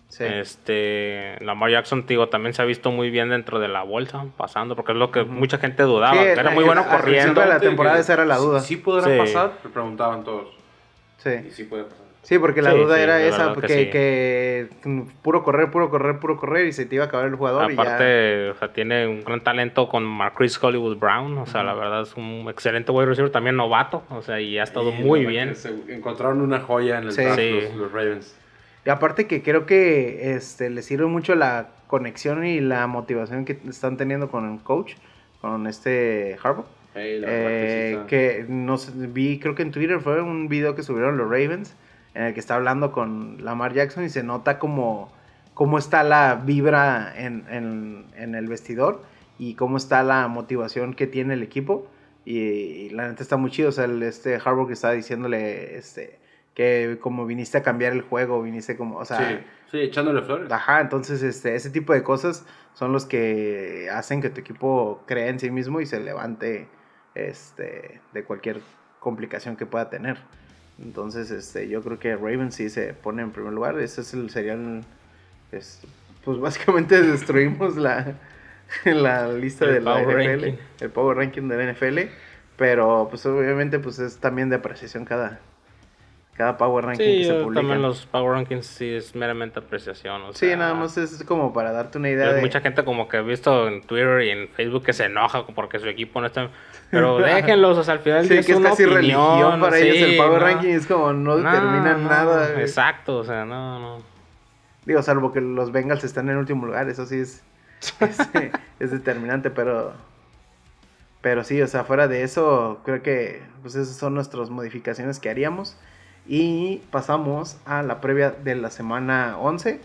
Sí. Este, Lamar Jackson, digo, también se ha visto muy bien dentro de la bolsa, pasando, porque es lo que mucha gente dudaba. Sí, que era la- muy bueno principio corriendo. la temporada esa era la duda. ¿Sí podrá Sí. pasar? Me preguntaban todos. Y Sí. sí puede pasar. Sí, porque la Sí, duda sí, era esa, verdad que que, sí. que, mm, puro correr, puro correr, puro correr y se te iba a acabar el jugador. y ya- Aparte, o sea, tiene un gran talento con Marquise Hollywood Brown. O sea, la verdad es un excelente wide receiver, también novato. O sea, y ha estado Y muy bien. se encontraron una joya en el Sí. draft Sí. los, los Ravens. Y aparte que creo que este le sirve mucho la conexión y la motivación que están teniendo con el coach, con este Harbaugh. Ey, la verdad que sí Eh, que no sé, vi, creo que en Twitter fue un video que subieron los Ravens, en el que está hablando con Lamar Jackson y se nota como cómo está la vibra en, en- en el vestidor y cómo está la motivación que tiene el equipo. Y, y la neta está muy chido. O sea, el, este Harbaugh que está diciéndole este, que como viniste a cambiar el juego, viniste como, o sea, sí, sí, echándole flores. Ajá, entonces este, ese tipo de cosas son los que hacen que tu equipo crea en sí mismo y se levante este, de cualquier complicación que pueda tener. Entonces, este, yo creo que Ravens sí se pone en primer lugar. Ese es el, sería el- es- pues (laughs) básicamente destruimos la, (laughs) la lista El de la NFL, ranking. el power ranking de la NFL. Pero pues obviamente pues es también de apreciación cada, cada power ranking Sí, que se publica. también los Power Rankings sí es meramente apreciación. o Sí, sea, nada más es como para darte una idea de... mucha gente como que he visto en Twitter y en Facebook que se enoja porque su equipo no está... Pero (laughs) déjenlos, o sea, al final Sí, que es una casi religión para ellos el sí, Power no. Ranking es como no No, determina no, nada. Exacto, o sea, no, no. Digo, salvo que los Bengals están en último lugar, eso sí es, (laughs) es, es determinante, pero pero sí, o sea, fuera de eso, creo que pues esas son nuestras modificaciones que haríamos. Y pasamos a la previa de la semana 11,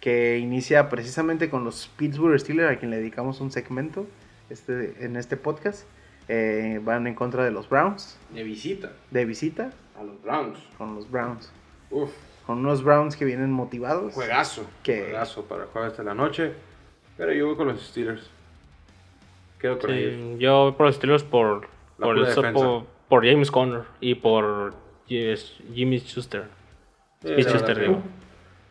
que inicia precisamente con los Pittsburgh Steelers, a quien le dedicamos un segmento este, en este podcast. Eh, van en contra de los Browns, De visita de visita, a los Browns. con los Browns. Uf, Con unos Browns que vienen motivados. juegazo. Que- Juegazo para jueves de la noche. Pero yo voy con los Steelers. Quedo con ellos. Sí, yo voy por los Steelers por, por, por, por James Conner y por Jimmy Schuster. Sí, Schuster, verdad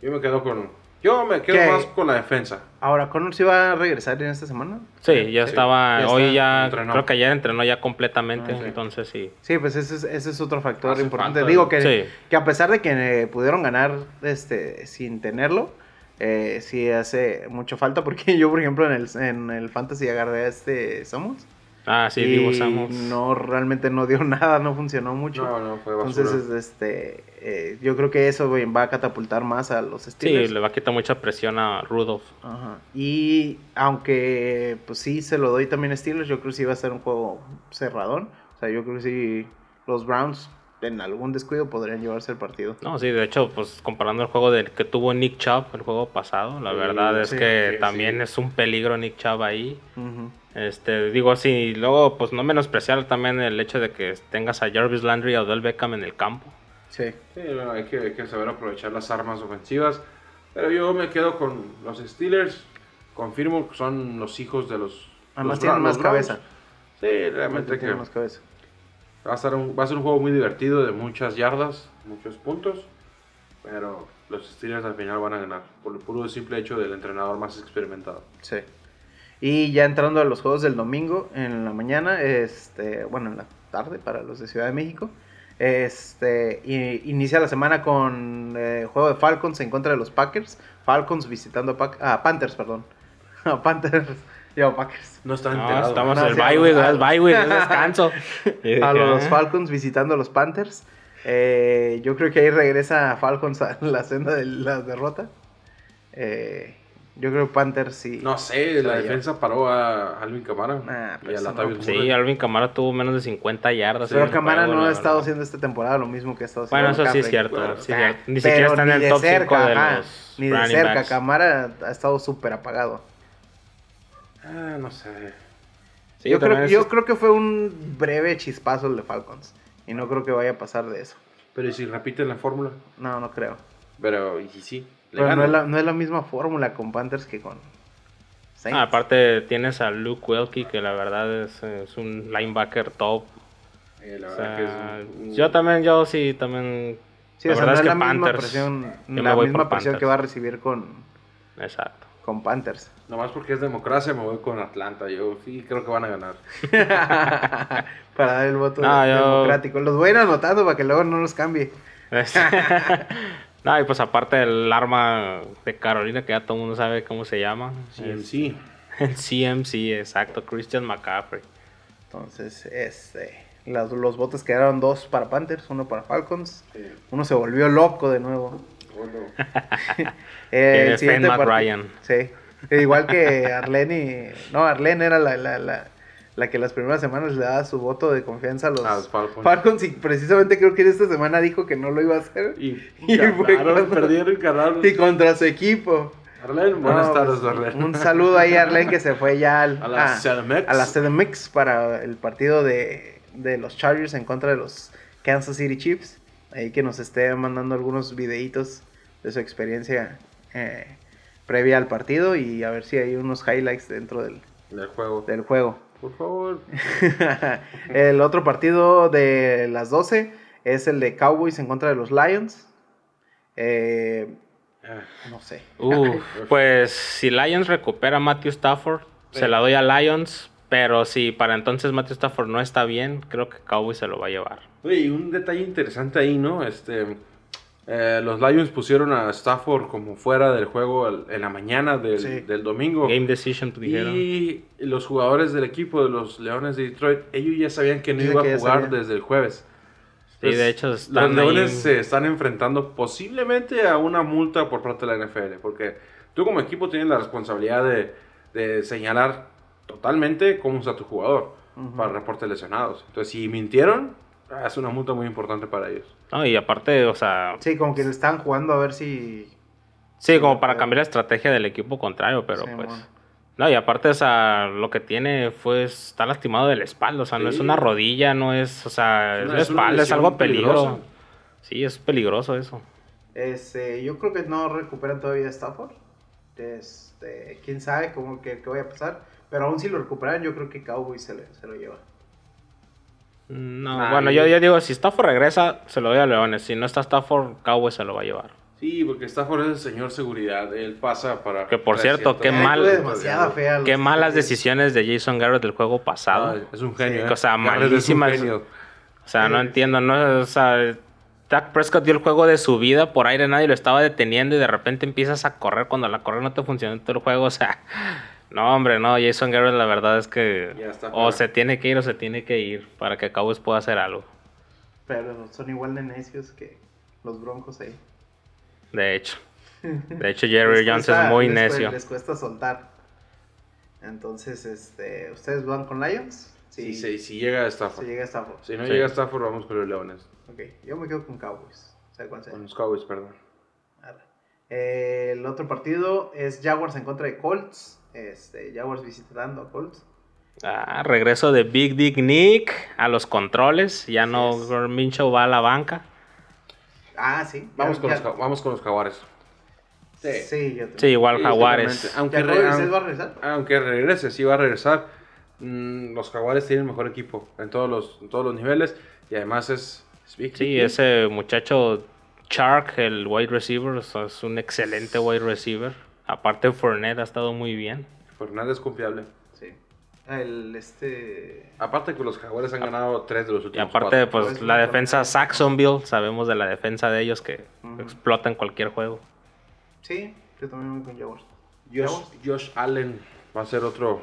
Yo me quedo con. Yo me quedo ¿Qué? más con la defensa. Ahora, ¿Connor sí va a regresar en esta semana? Sí, ya Sí, estaba, ya hoy ya, entrenó. creo que ayer entrenó ya completamente, Ah, sí. entonces sí. Sí, pues ese es, ese es otro factor Hace importante. falta, Digo que, Sí. que a pesar de que eh, pudieron ganar este, sin tenerlo, eh, sí hace mucho falta. Porque (laughs) yo, por ejemplo, en el, en el Fantasy agarré a este Samus. Ah, sí, y Divo Samuels. no, realmente no dio (laughs) nada, no funcionó mucho. No, no, fue basura. Entonces, es- este, eh, yo creo que eso güey, va a catapultar más a los Sí, Steelers. le va a quitar mucha presión a Rudolph. Ajá. Y aunque pues sí se lo doy también a Steelers, yo creo que sí va a ser un juego cerradón. O sea, yo creo que sí los Browns en algún descuido podrían llevarse el partido. No, sí, de hecho, pues comparando el juego del que tuvo Nick Chubb el juego pasado, la Sí, verdad es sí, que sí, también sí. es un peligro Nick Chubb ahí. Ujú. Este, digo así, luego pues no menospreciar también el hecho de que tengas a Jarvis Landry y a Odell Beckham en el campo. Sí. Sí, bueno, hay, que, hay que saber aprovechar las armas ofensivas. Pero yo me quedo con los Steelers. Confirmo que son los hijos de los. Además los tienen más cabeza. Sí, realmente que Tienen más cabeza. va a, ser un, va a ser un juego muy divertido de muchas yardas, muchos puntos. Pero los Steelers al final van a ganar. Por el puro y simple hecho del entrenador más experimentado. Sí. Y ya entrando a los juegos del domingo en la mañana, este, bueno, en la tarde para los de Ciudad de México. Este, inicia la semana con eh, juego de Falcons en contra de los Packers. Falcons visitando a, Pac- a Panthers, perdón. (laughs) A Panthers. Yo, Packers. No están No, enterados. estamos No, en el bye week, es descanso. (laughs) A los "Ah". Falcons visitando a los Panthers. Eh, yo creo que ahí regresa Falcons a la senda de la derrota. Eh, yo creo que Panthers sí. No sé, la defensa paró a Alvin Kamara Ah, y a no, Sí. Alvin Camara tuvo menos de 50 yardas. Pero Camara no ha estado haciendo esta temporada lo mismo que ha estado haciendo Bueno, eso sí es cierto. Bueno, sí Ah. Ni siquiera está en el de top cerca, 5 de ajá, los Ni de cerca, backs. Camara ha estado súper apagado. Ah, no sé. Sí, yo, creo, es- yo creo que fue un breve chispazo el de Falcons. Y no creo que vaya a pasar de eso. Pero ¿y si repiten la fórmula? No, no creo. Pero, y si sí, le Pero no es, la, no es la misma fórmula con Panthers que con Saints. Ah, aparte tienes a Luke Welke, que la verdad es, es un linebacker top. Eh, la O verdad sea, que es un- un- Yo también, yo sí, también... sí, la o sea, verdad no es que la misma Panthers, presión, yo me la misma presión que va a recibir con, Exacto. con Panthers. Nomás porque es democracia me voy con Atlanta. Yo sí creo que van a ganar. (laughs) para dar el voto No, yo- democrático. Los voy a ir anotando para que luego no los cambie. (laughs) no, y pues aparte el arma de Carolina, que ya todo el mundo sabe cómo se llama. Sí. el CMC, exacto, Christian McCaffrey. Entonces, este, las- los votos quedaron dos para Panthers, uno para Falcons. Uno se volvió loco de nuevo. Bueno, (laughs) Eh, Fane parti- McRyan. Sí. Igual que Arlene y... No, Arlene era la, la, la, la que las primeras semanas le daba su voto de confianza a los, A los Falcons. y precisamente creo que esta semana dijo que no lo iba a hacer. y, (laughs) Y fue ganaron, cuando- (laughs) perdieron y ganaron. Y contra su equipo. Arlen, buenas tardes, pues, Arlen. Un saludo ahí a Arlen que se fue ya al- (laughs) A la CDMX. a la CDMX para el partido de, de los Chargers en contra de los Kansas City Chiefs. Ahí que nos esté mandando algunos videitos de su experiencia eh, previa al partido y a ver si hay unos highlights dentro del, Del juego. del juego. Por favor. (laughs) el otro partido de las 12 es el de Cowboys en contra de los Lions. Eh, no sé. Uh, pues si Lions recupera a Matthew Stafford, se la doy a Lions. Pero si para entonces Matthew Stafford no está bien, creo que Cowboys se lo va a llevar. Oye, y un detalle interesante ahí, ¿no? Este, eh, los Lions pusieron a Stafford como fuera del juego el- en la mañana del, Sí. del domingo. Game decision, dijeron. Y los jugadores del equipo de los Leones de Detroit, ellos ya sabían que no Dice iba que a jugar desde el jueves. Sí, de hecho, están los Leones ahí- se están enfrentando posiblemente a una multa por parte de la NFL, porque tú como equipo tienes la responsabilidad de, de señalar totalmente cómo está tu jugador para reportes lesionados. Entonces, si mintieron, es una multa muy importante para ellos. No, y aparte, o sea, Sí, como que le están jugando a ver si... sí, como para cambiar la estrategia del equipo contrario, pero Sí, pues. bueno. No, y aparte, o sea, lo que tiene fue, está lastimado de la espalda, o sea, no es una rodilla, no es, o sea, Es una- la es espalda, es algo peligro. peligrosa. Sí, es peligroso eso. Este, yo creo que no recuperan todavía a Stafford. Este, quién sabe cómo que, que vaya a pasar. Pero aún si lo recuperan, yo creo que Cowboys se, le- se lo lleva. No, Nah, bueno, yo- yo, digo, si Stafford regresa, se lo doy a Leones. Si no está Stafford, Cowboys se lo va a llevar. Sí, porque Stafford es el señor seguridad. Él pasa para. Que, por cierto, qué mal- los Qué malas decisiones de Jason Garrett del juego pasado. Ah, es un genio. Sí, ¿eh? o sea, Garrett es un malísimas. genio. O sea, no entiendo, no, o sea, Dak Prescott dio el juego de su vida por aire, nadie lo estaba deteniendo y de repente empiezas a correr cuando la correr no te funcionó en todo el juego, o sea, no, hombre, no, Jason Garrett la verdad es que o se tiene que ir o se tiene que ir para que Cowboys pueda hacer algo. Pero son igual de necios que los Broncos ahí. De hecho, (laughs) de hecho Jerry Jones cuesta- es muy les necio. Les cuesta soltar. Entonces, este, ¿ustedes van con Lions? Si, Sí. se- si llega a Stafford. llega a Stafford. Si no Sí. llega a Stafford, vamos con los Leones. Ok, yo me quedo con Cowboys. ¿Sabe cuál sea? Con los Cowboys, perdón. Eh, el otro partido es Jaguars en contra de Colts. Este, Jaguars visitando a Colts. Ah, regreso de Big Dick Nick a los controles. Ya Así no Minshew va a la banca. Ah, sí. Vamos, ya- con, ya- los, vamos con los Jaguares. Sí, yo Sí, igual Sí, Jaguares. Aunque, ¿Ya re- Jaguares aun- va a regresar? aunque regrese, sí va a regresar. mm, los Jaguares tienen mejor equipo en todos los, en todos los niveles. Y además es, es Big Sí, Dick. ese muchacho Chark, el wide receiver, es un excelente wide receiver. Aparte, Fournette ha estado muy bien. Fernández es confiable. Sí. Ah, El este. Aparte que los Jaguares han ganado tres de los Y últimos aparte, cuatro. pues Pues, la defensa. Saxonville, sabemos de la defensa de ellos que Ujú. explota en cualquier juego. Sí, yo también voy con Jaguars. Josh, Jaguars. Josh Allen va a ser otro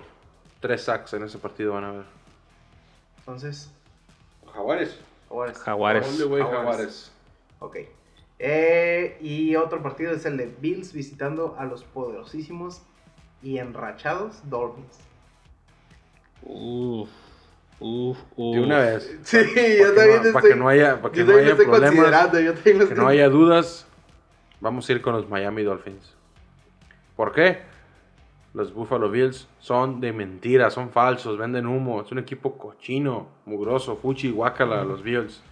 tres sacks en ese partido, van a ver. Entonces, Jaguares. Jaguares. Jaguares. Jaguares. Jaguares. Ok. Eh, y otro partido es el de Bills visitando a los poderosísimos y enrachados Dolphins. Uf, uf, uf. De una vez. (laughs) Sí, Para que no- para que no haya, para que no haya problemas, yo también que no estoy- haya dudas, vamos a ir con los Miami Dolphins. ¿Por qué? Los Buffalo Bills son de mentira, son falsos, venden humo. Es un equipo cochino, mugroso, fuchi, guacala, los Bills.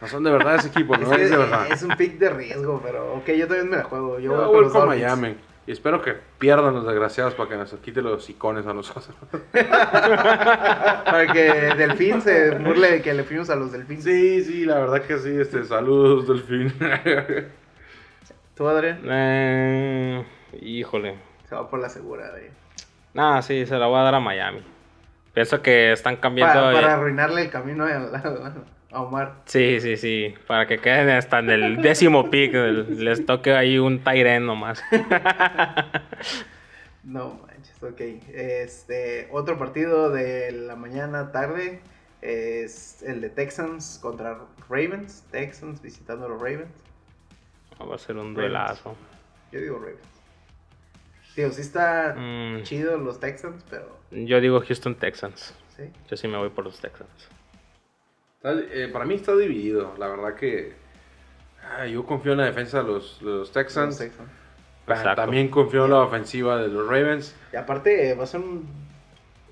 No son de verdad ese equipo, no (laughs) Es, es de verdad. es un pick de riesgo, pero ok, yo también me la juego. Yo, Yo voy voy con. Miami. Y espero que pierdan los desgraciados para que nos quite los icones a nosotros. (laughs) Para que Delfín se burle de que le fuimos a los Delfines. Sí, sí, la verdad que sí. Este, saludos, Delfín. (laughs) ¿Tú, Adrián? Eh, híjole. Se va por la segura, de... Nah, sí, se la voy a dar a Miami. Pienso que están cambiando. Para, para arruinarle el camino a, a Omar. Sí, sí, sí. Para que queden hasta en el (laughs) décimo pick. Les toque ahí un Tyren nomás. (laughs) No manches, ok. Este, otro partido de la mañana tarde es el de Texans contra Ravens. Texans visitando a los Ravens. Va a ser un duelazo. Yo digo Ravens. Digo, sí está Mm. chido los Texans, pero Yo digo Houston Texans. sí. Yo sí me voy por los Texans. Está- eh, para mí está dividido. La verdad que ah, yo confío en la defensa de los, Texans. Los Texans. Ah. También confío en la ofensiva de los Ravens. Y aparte va a ser un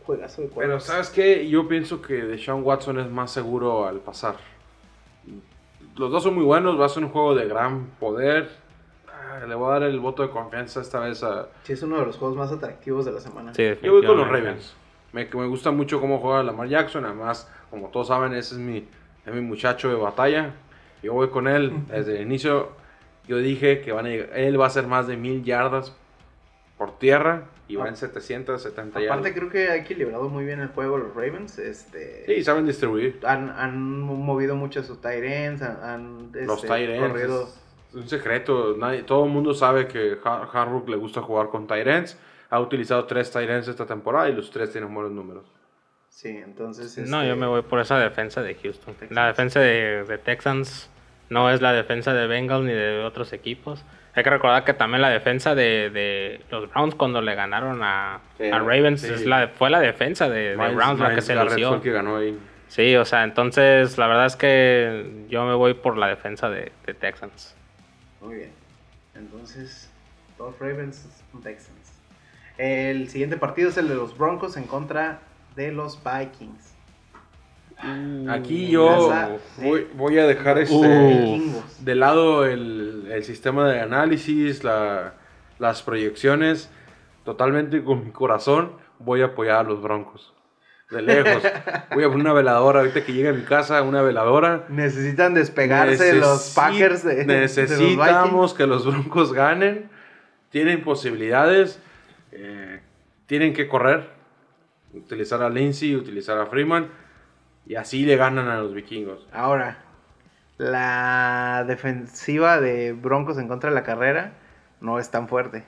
juegazo de Pero cuadros. ¿sabes qué? Yo pienso que Deshaun Watson es más seguro al pasar. Los dos son muy buenos. Va a ser un juego de gran poder. Ah, le voy a dar el voto de confianza esta vez a... Sí, es uno de los juegos más atractivos de la semana. Sí, Yo voy con los. Ravens. Me, me gusta mucho cómo juega Lamar Jackson. Además, como todos saben, ese es mi, es mi muchacho de batalla. Yo voy con él desde el inicio. Yo dije que van a llegar- él va a hacer más de mil yardas por tierra y va en 770 Aparte yardas. creo que ha equilibrado muy bien el juego los Ravens. Este, Sí, saben distribuir. han, han movido mucho sus tight ends, han, han, Los este, tight ends. corrido- Es, un secreto. Nadie- todo el mundo sabe que Har- Harbaugh le gusta jugar con tight ends. Ha utilizado tres tight ends esta temporada y los tres tienen buenos números. Sí, entonces. No, este, yo me voy por esa defensa de Houston. Texans. La defensa de, de Texans no es la defensa de Bengals ni de otros equipos. Hay que recordar que también la defensa de, de los Browns cuando le ganaron a, Sí, a Ravens sí. es la, fue la defensa de, de Miles- Browns la que se lució. que ganó ahí. Sí, o sea, entonces la verdad es que yo me voy por la defensa de, de Texans. Muy bien. Entonces, los Ravens, Texans. El siguiente partido es el de los Broncos en contra de los Vikings. Aquí yo voy, voy a dejar este, de lado el, el sistema de análisis, la- las proyecciones. Totalmente con mi corazón voy a apoyar a los Broncos. De lejos. (laughs) Voy a poner una veladora. Ahorita que llegue a mi casa, una veladora. Necesitan despegarse los Necesi- Packers de, de los Necesitamos Vikings. que los Broncos ganen. Tienen posibilidades. eh, tienen que correr. Utilizar a Lindsay, utilizar a Freeman. Y así le ganan a los vikingos. Ahora, la defensiva de Broncos en contra de la carrera no es tan fuerte.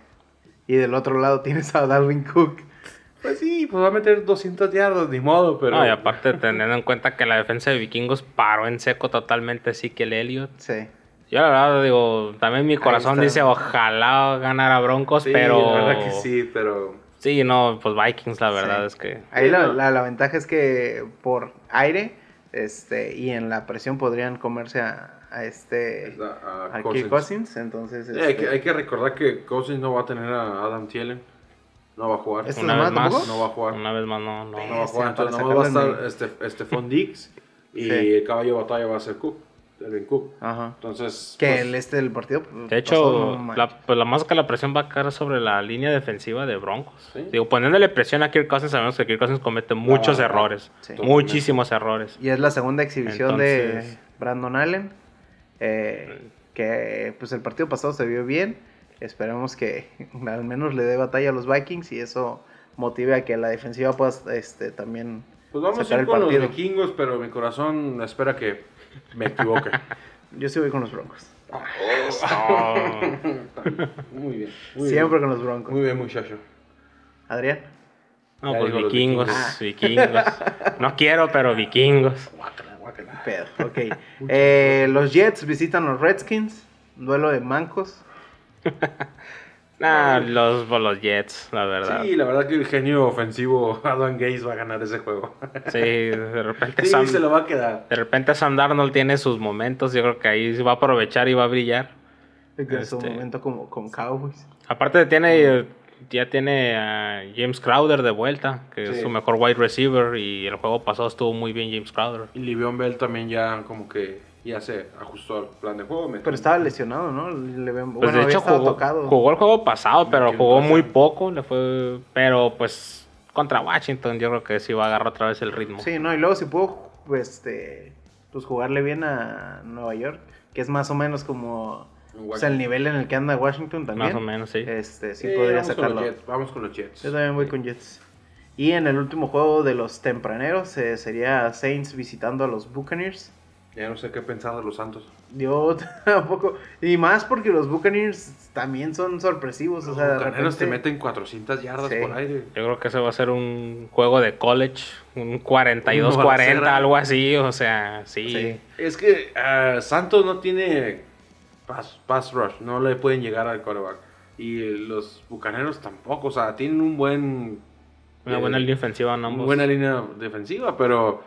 Y del otro lado tienes a Dalvin Cook. Pues sí, pues va a meter 200 yardas, ni modo, pero... No, y aparte teniendo en cuenta que la defensa de Vikingos paró en seco totalmente así que el Elliott. Sí. Yo la verdad digo, también mi corazón dice ojalá ganara Broncos, Sí, pero... la verdad que sí, pero... Sí, no, pues Vikings, la verdad Sí. es que. Ahí la, no. la- la ventaja es que por aire este y en la presión podrían comerse a, a este Es a- a a Cousins. Cousins. Entonces, Sí, hay, este, que, hay que recordar que Cousins no va a tener a Adam Thielen. No va a jugar. ¿Esta Una vez más? No va a jugar. Una vez más, no, no. No va a jugar. Entonces, nomás va a estar este, Stephon Diggs. Y Sí. el caballo de batalla va a ser Cook. Delvin Cook. Ajá. Entonces. Que pues, el este del partido. pues, De hecho, no la, pues la más que la presión va a caer sobre la línea defensiva de Broncos. Sí. Digo, poniéndole presión a Kirk Cousins, sabemos que Kirk Cousins comete muchos ah, errores. sí. Muchísimos errores. Y es la segunda exhibición de Brandon Allen. eh, que pues el partido pasado se vio bien. Esperemos que (laughs) al menos le dé batalla a los Vikings y eso motive a que la defensiva pueda este, también Pues vamos a ir con partido. los vikingos, pero mi corazón espera que me equivoque. Yo sí voy con los Broncos. muy bien. Muy Siempre bien. con los Broncos. Muy bien, muchacho. Adrián. No, pues vikingos, vikingos. vikingos. No quiero, pero vikingos. Pedo. Ok. Eh, los Jets visitan los Redskins. Duelo de mancos. (laughs) Nah, los, pues, los Jets, la verdad. Sí, la verdad que el genio ofensivo Adam Gaze va a ganar ese juego. (laughs) Sí, de repente (laughs) Sí, Sam, se lo va a quedar. de repente Sam Darnold tiene sus momentos. Yo creo que ahí va a aprovechar y va a brillar. En su Este. momento como con Cowboys. Aparte tiene ya tiene a James Crowder de vuelta, que es Sí. su mejor wide receiver y el juego pasado estuvo muy bien James Crowder. Y Livion Bell también ya como que ya se ajustó al plan de juego. metió- Pero estaba lesionado, ¿no? Le ven- Pues bueno, de hecho jugó, tocado. jugó el juego pasado, pero jugó muy poco, le fue pero pues contra Washington yo creo que sí va a agarrar otra vez el ritmo. Sí, no, y luego si pudo este, pues jugarle bien a Nueva York, que es más o menos como pues, el nivel en el que anda Washington también. Más o menos, sí. Este, sí, Sí, podría vamos con los sacarlo. Jets, Vamos con los Jets. Yo también voy con Jets. Y en el último juego de los tempraneros eh, sería Saints visitando a los Buccaneers. Ya no sé qué pensar de los Santos. Yo (laughs) tampoco. Y más porque los Buccaneers también son sorpresivos. Los o sea, de bucaneros te meten 400 yardas Sí. por aire. Yo creo que ese va a ser un juego de college, un Un 42-40, balacera. algo así, o sea, sí. Sí. Es que ah, Santos no tiene pass, pass rush, no le pueden llegar al quarterback. Y los bucaneros tampoco, o sea, tienen un buen. Una eh, buena línea ofensiva en Una ambos. buena línea defensiva, pero.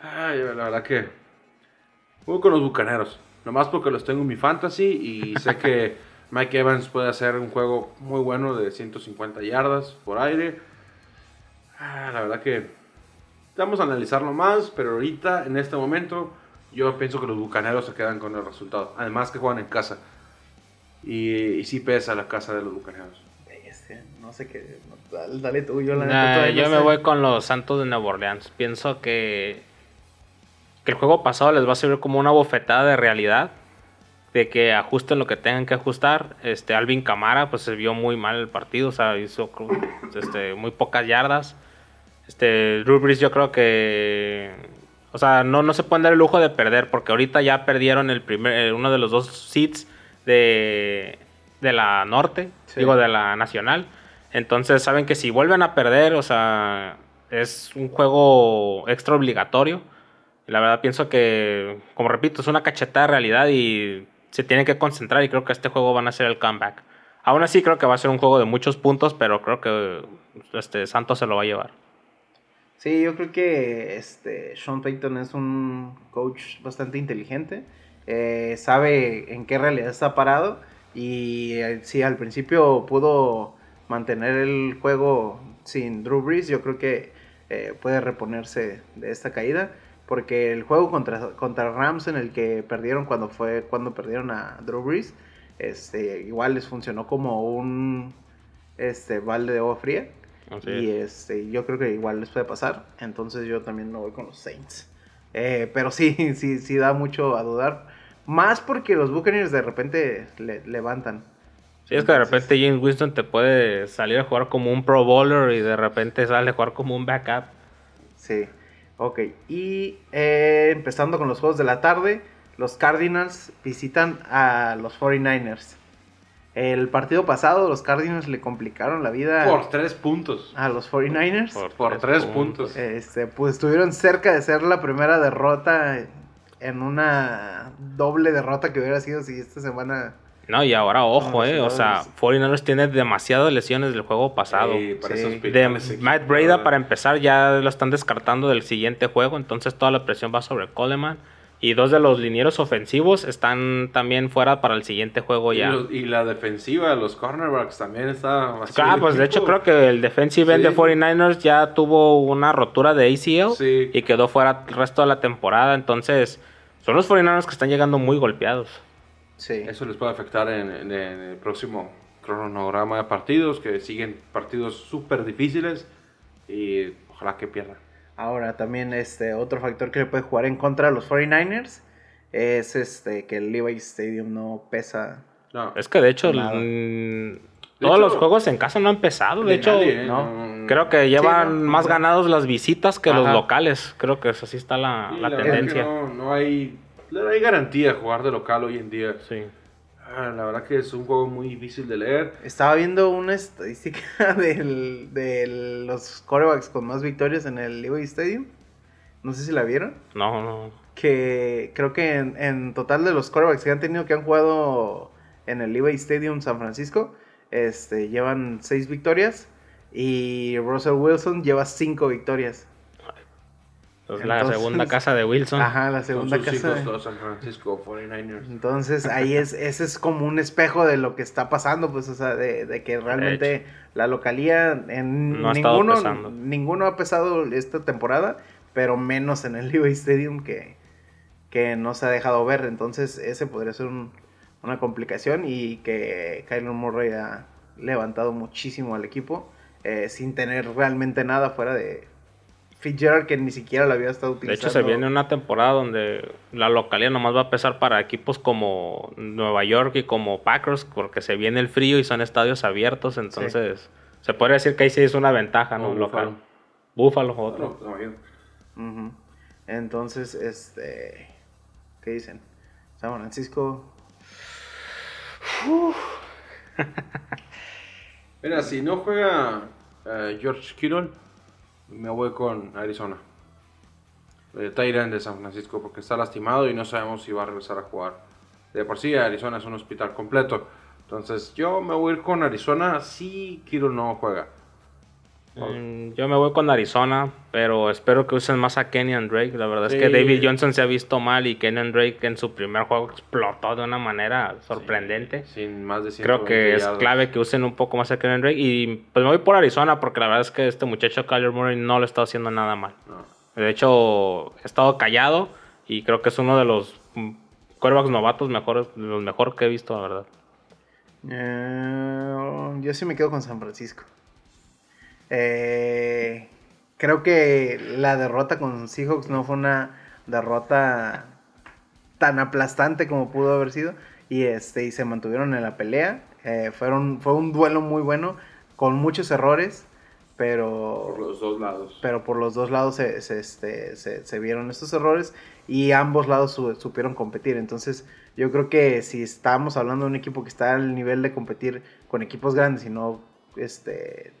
Ay, la verdad que. Voy con los bucaneros. Nomás porque los tengo en mi fantasy y sé que (laughs) Mike Evans puede hacer un juego muy bueno de 150 yardas por aire. Ah, la verdad que. Vamos a analizarlo más, pero ahorita, en este momento, yo pienso que los bucaneros se quedan con el resultado. Además que juegan en casa. Y, y sí pesa la casa de los bucaneros. No sé qué. Dale, dale tú, yo la neta Nah, todavía yo no me sé. voy con los Santos de Nueva Orleans. Pienso que, que el juego pasado les va a servir como una bofetada de realidad. De que ajusten lo que tengan que ajustar. Este Alvin Camara pues se vio muy mal el partido. O sea, hizo este, muy pocas yardas. Este Drew Brees yo creo que... O sea, no, no se pueden dar el lujo de perder. Porque ahorita ya perdieron el primer, eh, uno de los dos seats de, de la norte. Sí. Digo, de la nacional. Entonces saben que si vuelven a perder, o sea, es un juego extra obligatorio. La verdad pienso que, como repito, es una cachetada de realidad y se tienen que concentrar y creo que este juego van a ser el comeback. Aún así creo que va a ser un juego de muchos puntos, pero creo que este Santos se lo va a llevar. Sí, yo creo que este Sean Payton es un coach bastante inteligente. eh, sabe en qué realidad está parado. Y eh, si al principio pudo mantener el juego sin Drew Brees, yo creo que eh, puede reponerse de esta caída. Porque el juego contra, contra Rams en el que perdieron cuando fue cuando perdieron a Drew Brees, este, igual les funcionó como un este, balde de agua fría. Así Y es. este, yo creo que igual les puede pasar. Entonces yo también me voy con los Saints. Eh, pero sí, (laughs) sí, sí da mucho a dudar. Más porque los Buccaneers de repente le- levantan. Sí, es que de repente James Winston te puede salir a jugar como un pro bowler y de repente sale a jugar como un backup. Sí. Ok. Y eh, empezando con los juegos de la tarde, los Cardinals visitan a los 49ers. El partido pasado, los Cardinals le complicaron la vida Por tres puntos. a los 49ers. Por tres puntos. Este, pues estuvieron cerca de ser la primera derrota en una doble derrota que hubiera sido si esta semana No, y ahora ojo, No, eh. O sea, no. 49ers tiene demasiadas lesiones del juego pasado. Sí, para Sí. esos De Matt Breda, para empezar, ya lo están descartando del siguiente juego. Entonces toda la presión va sobre Coleman. Y dos de los linieros ofensivos están también fuera para el siguiente juego Y, ya. los- y la defensiva, los cornerbacks también está vacío Ah, pues de hecho creo que el defensive end Sí. de 49ers ya tuvo una rotura de ACL Sí. y quedó fuera el resto de la temporada. Entonces, son los 49ers que están llegando muy golpeados. Sí. Eso les puede afectar en, en- en el próximo cronograma de partidos, que siguen partidos súper difíciles y ojalá que pierdan. Ahora también este otro factor que le puede jugar en contra a los 49ers es este que el Levi Stadium no pesa. No, Es que de hecho, Nada. De todos hecho, los juegos en casa no han empezado. De de hecho, nadie, ¿eh? no. creo que llevan no, más no. ganados las visitas que los Ajá. locales. Creo que así está la, Sí, la la tendencia. que no, no hay, no hay garantía de jugar de local hoy en día. Sí. Ah, la verdad que es un juego muy difícil de leer. Estaba viendo una estadística (laughs) del- de los quarterbacks con más victorias en el Levi Stadium. No sé si la vieron. No, no. Que creo que en, en total de los quarterbacks que han tenido que han jugado en el Levi Stadium San Francisco, este, llevan seis victorias. Y Russell Wilson lleva cinco victorias. Es la Entonces- segunda casa de Wilson. Ajá, la Con segunda sus casa. hijos, los San Francisco 49ers. Entonces ahí es, ese es como un espejo de lo que está pasando, pues, o sea, de, de que realmente la localía en No ha ninguno, ninguno ha pesado esta temporada, pero menos en el (laughs) Levi Stadium que, que no se ha dejado ver. Entonces ese podría ser un- una complicación y que Kyler Murray ha levantado muchísimo al equipo eh, sin tener realmente nada fuera de Fitzgerald que ni siquiera lo había estado De utilizando. hecho, se viene una temporada donde la localidad nomás va a pesar para equipos como Nueva York y como Packers, porque se viene el frío y son estadios abiertos, entonces se podría decir que ahí sí es una ventaja, ¿no? Local. Búfalo. Otro. Otro, también. Ujú. Entonces, este. ¿Qué dicen? San Francisco. (laughs) Mira, si no juega eh, George Kittle, me voy con Arizona. El Tyrant de San Francisco, porque está lastimado y no sabemos si va a regresar a jugar. De por sí, Arizona es un hospital completo. Entonces, yo me voy a ir con Arizona si Kittle no juega. Mm, Yo me voy con Arizona, pero espero que usen más a Kenyan Drake. La verdad Sí. es que David Johnson se ha visto mal y Kenyan Drake en su primer juego explotó de una manera sorprendente. Sin más de 120 Creo que es clave que usen un poco más a Kenyan Drake. Y pues me voy por Arizona porque la verdad es que este muchacho Kyler Murray no lo está haciendo nada mal. No. De hecho, ha estado callado y creo que es uno de los quarterbacks novatos mejores, los mejor que he visto, la verdad. Eh, yo sí me quedo con San Francisco. Eh, creo que la derrota con Seahawks no fue una derrota tan aplastante como pudo haber sido. Y este, y se mantuvieron en la pelea. Eh, fueron, fue un duelo muy bueno, con muchos errores. Pero Por los dos lados. pero por los dos lados se, se, este, se, se vieron estos errores y ambos lados su- supieron competir. Entonces, yo creo que si estamos hablando de un equipo que está al nivel de competir con equipos grandes y no este,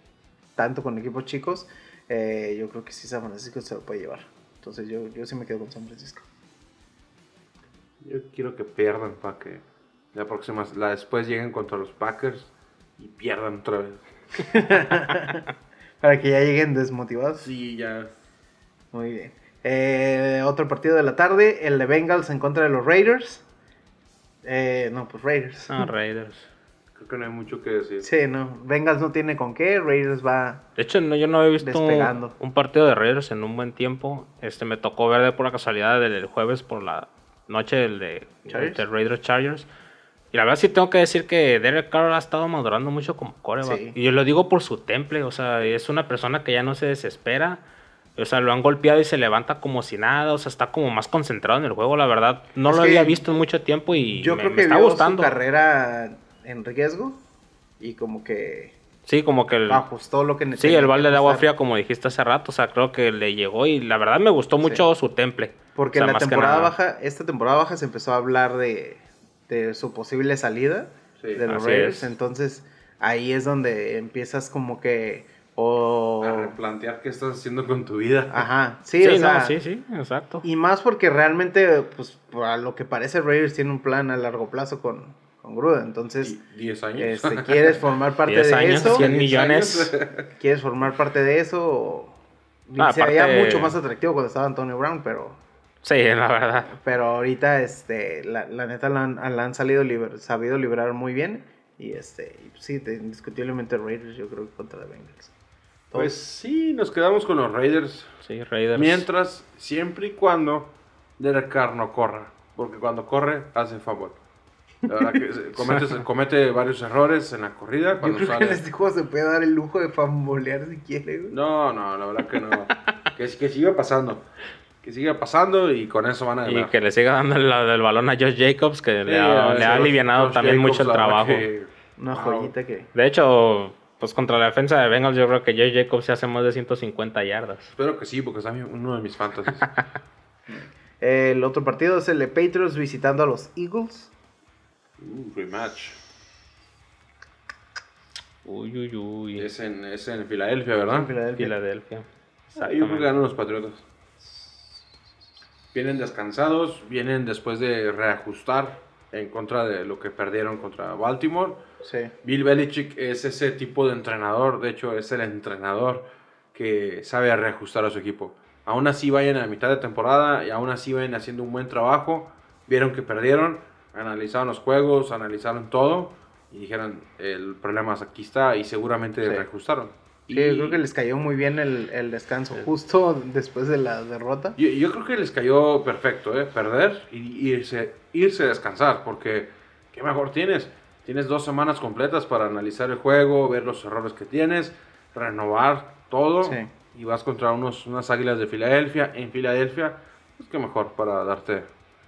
tanto con equipos chicos, eh, yo creo que sí San Francisco se lo puede llevar. Entonces, yo, yo sí me quedo con San Francisco. Yo quiero que pierdan para que la próxima, la después lleguen contra los Packers y pierdan otra vez. (laughs) Para que ya lleguen desmotivados. Sí, ya. Muy bien. Eh, otro partido de la tarde, el de Bengals en contra de los Raiders. Eh, no, pues Raiders. Ah, Raiders. Creo que no hay mucho que decir. Sí, no. Bengals no tiene con qué. Raiders va. De hecho, no, yo no he visto un partido de Raiders en un buen tiempo. Este me tocó ver de pura casualidad el, el jueves por la noche el de, Chargers. de Raiders Chargers. Y la verdad sí tengo que decir que Derek Carr ha estado madurando mucho como coreback. Sí. Y yo lo digo por su temple, o sea, es una persona que ya no se desespera. O sea, lo han golpeado y se levanta como si nada, o sea, está como más concentrado en el juego, la verdad. No Es lo había visto en mucho tiempo y Yo me, creo me que está vio gustando. su carrera en riesgo y como que Sí, como que el, ajustó lo que Sí, necesitaba. el balde de agua fría, como dijiste hace rato, o sea, creo que le llegó y la verdad me gustó mucho su temple. Porque O sea, la temporada baja, esta temporada baja se empezó a hablar de, de su posible salida Sí, de los Raiders. es. Entonces ahí es donde empiezas como que. O. A replantear qué estás haciendo con tu vida. Ajá, sí, Sí, o no, sea, sí, sí, exacto. Y más porque realmente, pues, a lo que parece, Raiders tiene un plan a largo plazo con, con Gruden. Entonces, Y 10 años. este, ¿quieres formar parte 10 de años, eso? 100 10 millones. años. (laughs) ¿Quieres formar parte de eso? Ah, se veía aparte- mucho más atractivo cuando estaba Antonio Brown, pero, Sí, la verdad. pero ahorita, este, la, la neta la han, la han salido liber- sabido librar muy bien. Y este, y sí, te- indiscutiblemente Raiders, yo creo que contra Bengals. Pues sí, nos quedamos con los Raiders. Sí, Raiders. Mientras, siempre y cuando Derek Carr no corra. Porque cuando corre, hace fumble. La verdad que comete, comete varios errores en la corrida. Yo Cuando creo que sale. en este juego se puede dar el lujo de fambolear si quiere, güey. No, no, la verdad que no. que, que siga pasando. Que siga pasando y con eso van a Y ganar. que le siga dando del balón a Josh Jacobs, que le ha, le ha también Jacobs, mucho el trabajo. que- Una wow. joyita que... De hecho, pues contra la defensa de Bengals, yo creo que Josh Jacobs se hace más de 150 yardas. Espero que sí, porque es uno de mis fantasies. (laughs) El otro partido es el de Patriots visitando a los Eagles. Uh, rematch. Uy, uy, uy. Es en, es en Filadelfia, ¿verdad? En Filadelfia. Filadelfia. Yo creo que ganan los Patriotas. Vienen descansados, vienen después de reajustar en contra de lo que perdieron contra Baltimore. Sí. Bill Belichick es ese tipo de entrenador, de hecho es el entrenador que sabe reajustar a su equipo. Aún así vayan a la mitad de temporada y aún así vayan haciendo un buen trabajo. Vieron que perdieron, analizaron los juegos, analizaron todo y dijeron el problema es aquí está y seguramente Sí. reajustaron. Sí, Y- yo creo que les cayó muy bien el, el descanso, justo después de la derrota. Yo, yo creo que les cayó perfecto, ¿eh? Perder y irse, irse a descansar, porque ¿qué mejor tienes? Tienes dos semanas completas para analizar el juego, ver los errores que tienes, renovar todo Sí. y vas contra unos, unas águilas de Filadelfia. En Filadelfia, pues qué mejor para darte...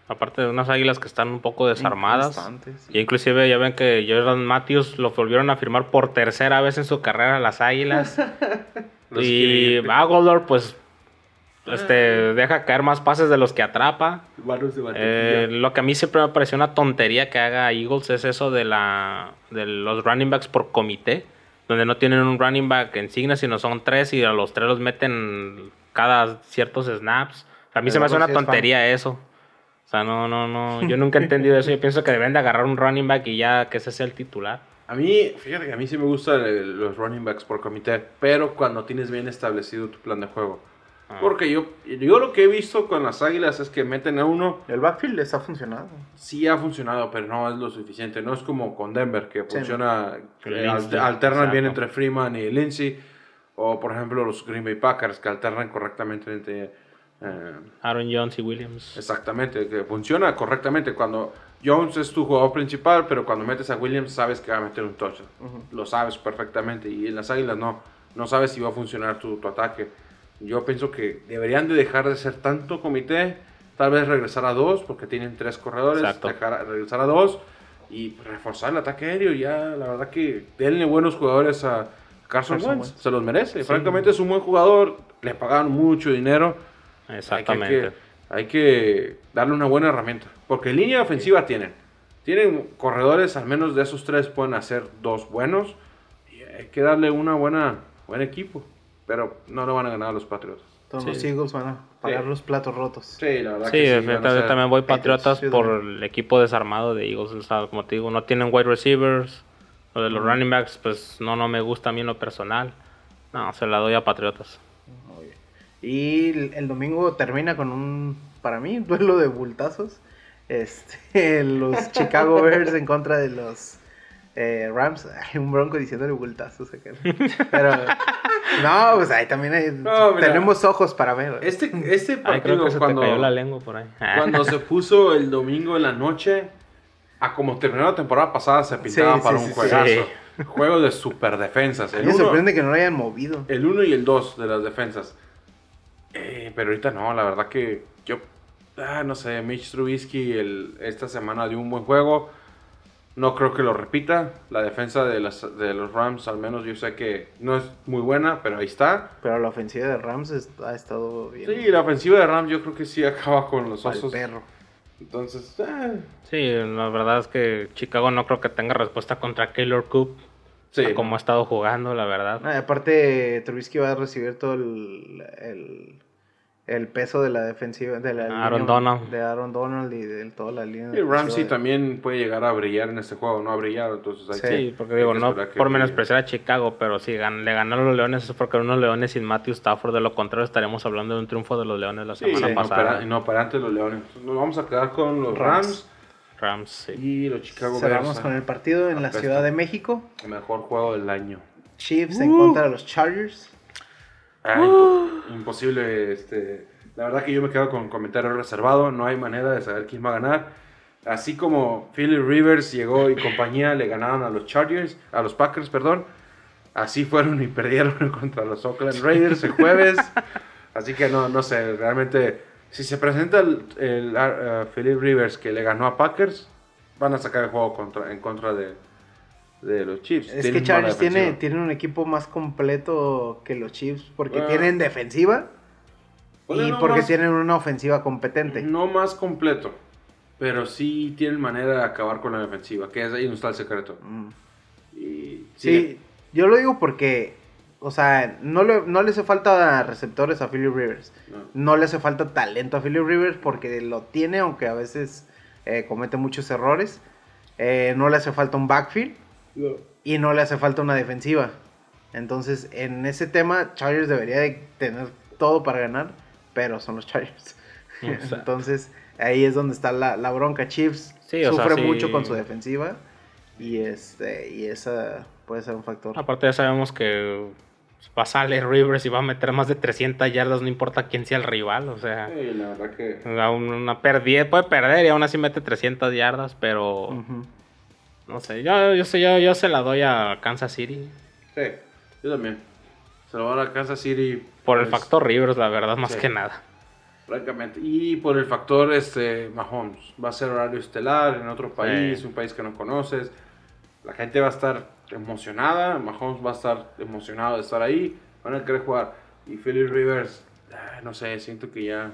Aparte de unas águilas que están un poco desarmadas. Y inclusive ya ven que Jordan Matthews lo volvieron a firmar por tercera vez en su carrera a las águilas. (laughs) Y Aguilar, pues, este, deja caer más pases de los que atrapa. Eh, lo que a mí siempre me pareció una tontería que haga Eagles es eso de la de los running backs por comité, donde no tienen un running back insignia, sino son tres y a los tres los meten cada ciertos snaps. A mí El se me hace una fan. tontería eso. O sea, no, no, no. (laughs) Yo nunca he entendido eso. Yo pienso que deben de agarrar un running back y ya que ese sea el titular. A mí, fíjate que a mí sí me gustan el- los running backs por comité, pero cuando tienes bien establecido tu plan de juego. Ah. Porque yo, yo lo que he visto con las águilas es que meten a uno El backfield les ha funcionado. sí ha funcionado, pero no es lo suficiente. No es como con Denver, que funciona, que al- alternan bien entre Freeman y Lindsay. O, por ejemplo, los Green Bay Packers, que alternan correctamente entre... eh, Aaron Jones y Williams. exactamente, que funciona correctamente. Cuando Jones es tu jugador principal, pero cuando metes a Williams sabes que va a meter un touchdown. Lo sabes perfectamente. Y en las águilas no. No sabes si va a funcionar tu, tu ataque. Yo pienso que deberían de dejar de ser tanto comité. Tal vez regresar a dos, porque tienen tres corredores. Dejar, regresar a dos y reforzar el ataque aéreo. Ya, la verdad que denle buenos jugadores a Carson, Carson Wentz. Wentz. Se los merece. Francamente es un buen jugador. Le pagaron mucho dinero. Exactamente. Hay que, hay que darle una buena herramienta. Porque línea ofensiva tienen. Tienen corredores, al menos de esos tres pueden hacer dos buenos. Y hay que darle una buena buen equipo. Pero no lo van a ganar a los Patriotas. Todos Sí. los Eagles van a pagar Sí. los platos rotos. Sí, la verdad Sí, que sí. yo también voy Patriots, Patriotas por el equipo desarmado de Eagles. O sea, como te digo, no tienen wide receivers. Lo de los running backs, pues no, no me gusta a mí en lo personal. No, se la doy a Patriotas. Y el, el domingo termina con un, para mí, un (laughs) duelo de bultazos. Este, (laughs) los Chicago Bears en contra de los eh, Rams. Hay un bronco diciéndole bultazos acá. Pero, no, pues ahí también hay- No, tenemos ojos para ver. Este, este Ay, creo partido, que se cuando, te cayó la lengua por ahí. cuando (laughs) se puso el domingo en la noche, a como terminó la temporada pasada, se pintaba Sí, para sí, un sí, juegazo. sí. Juego de super defensas. Me sorprende que no lo hayan movido. El 1 y el 2 de las defensas. Eh, pero ahorita no, la verdad que yo, ah, no sé, Mitch Trubisky el, esta semana dio un buen juego. No creo que lo repita. La defensa de, las, de los Rams, al menos yo sé que no es muy buena, pero ahí está. Pero la ofensiva de Rams ha estado bien. Sí, la ofensiva de Rams yo creo que sí acaba con los osos. perro. Entonces, ah, Sí, la verdad es que Chicago no creo que tenga respuesta contra Keylor Coop. sí. a Como ha estado jugando, la verdad. Ah, aparte, Trubisky va a recibir todo el, el, el peso de la defensiva de la Aaron línea- Donald. de Aaron Donald y de toda la línea Y Ramsey de- también puede llegar a brillar en este juego, no ha brillado, entonces hay Sí, que- Sí, porque digo, no por menospreciar a Chicago, pero si gan- le ganaron los Leones, es porque eran unos Leones sin Matthew Stafford. De lo contrario, estaríamos hablando de un triunfo de los Leones la Sí, semana no, pasada. no, para antes los Leones. Nos vamos a quedar con los Rams. Rams, Rams, sí. y los Chicago Cerramos Bears. con el partido en la. Ciudad de México. El mejor juego del año. Chiefs en contra de los Chargers. Ah, impo- imposible, este... La verdad que yo me quedo con comentario reservado, no hay manera de saber quién va a ganar. Así como Philly Rivers llegó y compañía le ganaron a los Chargers, a los Packers, perdón. Así fueron y (laughs) perdieron contra los Oakland Raiders el jueves. Así que no, no sé, realmente si se presenta el, el, ah, Philip Rivers que le ganó a Packers, van a sacar el juego contra, en contra de, de los Chiefs. Es Tienen que Chargers tiene, tiene un equipo más completo que los Chiefs porque tienen defensiva Ponle y no porque más- tienen una ofensiva competente. No más completo, pero sí tienen manera de acabar con la defensiva, que es ahí donde está el secreto. Mm. Y, Sí, yo lo digo porque, o sea, no le, no le hace falta receptores a Philip Rivers. No. No le hace falta talento a Philip Rivers porque lo tiene, aunque a veces eh, comete muchos errores. Eh, no le hace falta un backfield y no le hace falta una defensiva. Entonces, en ese tema, Chargers debería de tener todo para ganar, pero son los Chargers. (laughs) Exacto. Entonces, ahí es donde está la, la bronca. Chiefs Sí, o sea, sufre sí. mucho con su defensiva y este y esa puede ser un factor. Aparte ya sabemos que va a salir Rivers y va a meter más de 300 yardas, no importa quién sea el rival, o sea, Sí, la verdad que... una pérdida puede perder y aún así mete 300 yardas, pero. No sé, yo, yo, sé, yo, yo se la doy a Kansas City Sí, yo también. Se lo va a dar a Kansas City. por el pues, factor Rivers, la verdad, más sí. que nada. Francamente. Y por el factor este, Mahomes. Va a ser horario estelar en otro país, Sí. un país que no conoces. La gente va a estar emocionada. Mahomes va a estar emocionado de estar ahí. Van a querer jugar. Y Philip Rivers, ah, no sé, siento que ya.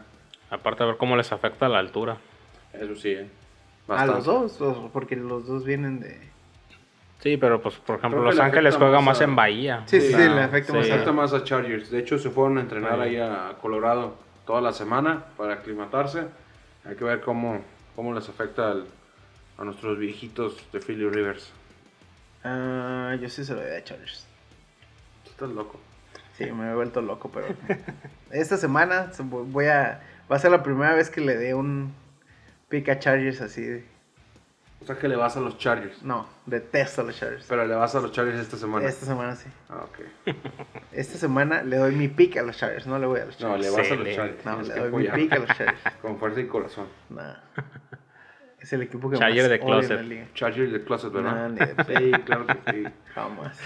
Aparte de ver cómo les afecta la altura. Eso sí, eh. A los Bastante. dos, porque los dos vienen de... Sí, pero pues por ejemplo Los le Ángeles juega más más a- en Bahía. Sí, sí, O sí, le afecta más sí. a- Afecta más a Chargers. De hecho, se fueron a entrenar Sí. ahí a Colorado toda la semana para aclimatarse. Hay que ver cómo, cómo les afecta al- a nuestros viejitos de Philly Rivers. Ah, yo sí se lo doy a Chargers. Estás loco. Sí, me he vuelto loco, pero... (laughs) Esta semana se- voy a... Va a ser la primera vez que le dé un pick a Chargers así. de- O sea que le vas a los Chargers. No, detesto a los Chargers. Pero le vas a los Chargers esta semana. Esta semana sí. Ah, ok. (laughs) Esta semana le doy mi pick a los Chargers, no le voy a los No, Chargers. le vas a los. Chargers. No, le doy mi pick a los Chargers. (laughs) Con fuerza y corazón. Nah. Es el equipo que Charger más de odio closet. en la liga. Chargers de Closet, ¿verdad? Nah, ni de (laughs) sí, claro que sí. Jamás.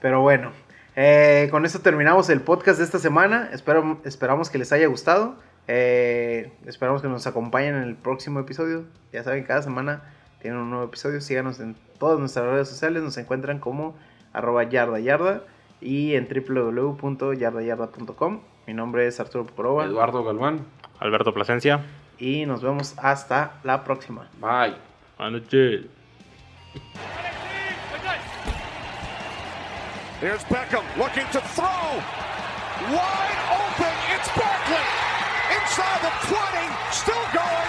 Pero bueno, eh, con esto terminamos el podcast de esta semana. Espero, esperamos que les haya gustado. Eh, esperamos que nos acompañen en el próximo episodio. Ya saben, cada semana tienen un nuevo episodio. Síganos en todas nuestras redes sociales. Nos encuentran como arroba yarda yarda y en www.yardayarda.com. Mi nombre es Arturo Poroba Eduardo Galván. Alberto Plasencia. y nos vemos hasta la próxima. Bye. Buenas noches. Here's Beckham looking to throw. Wide open. Inside the 20. Still going.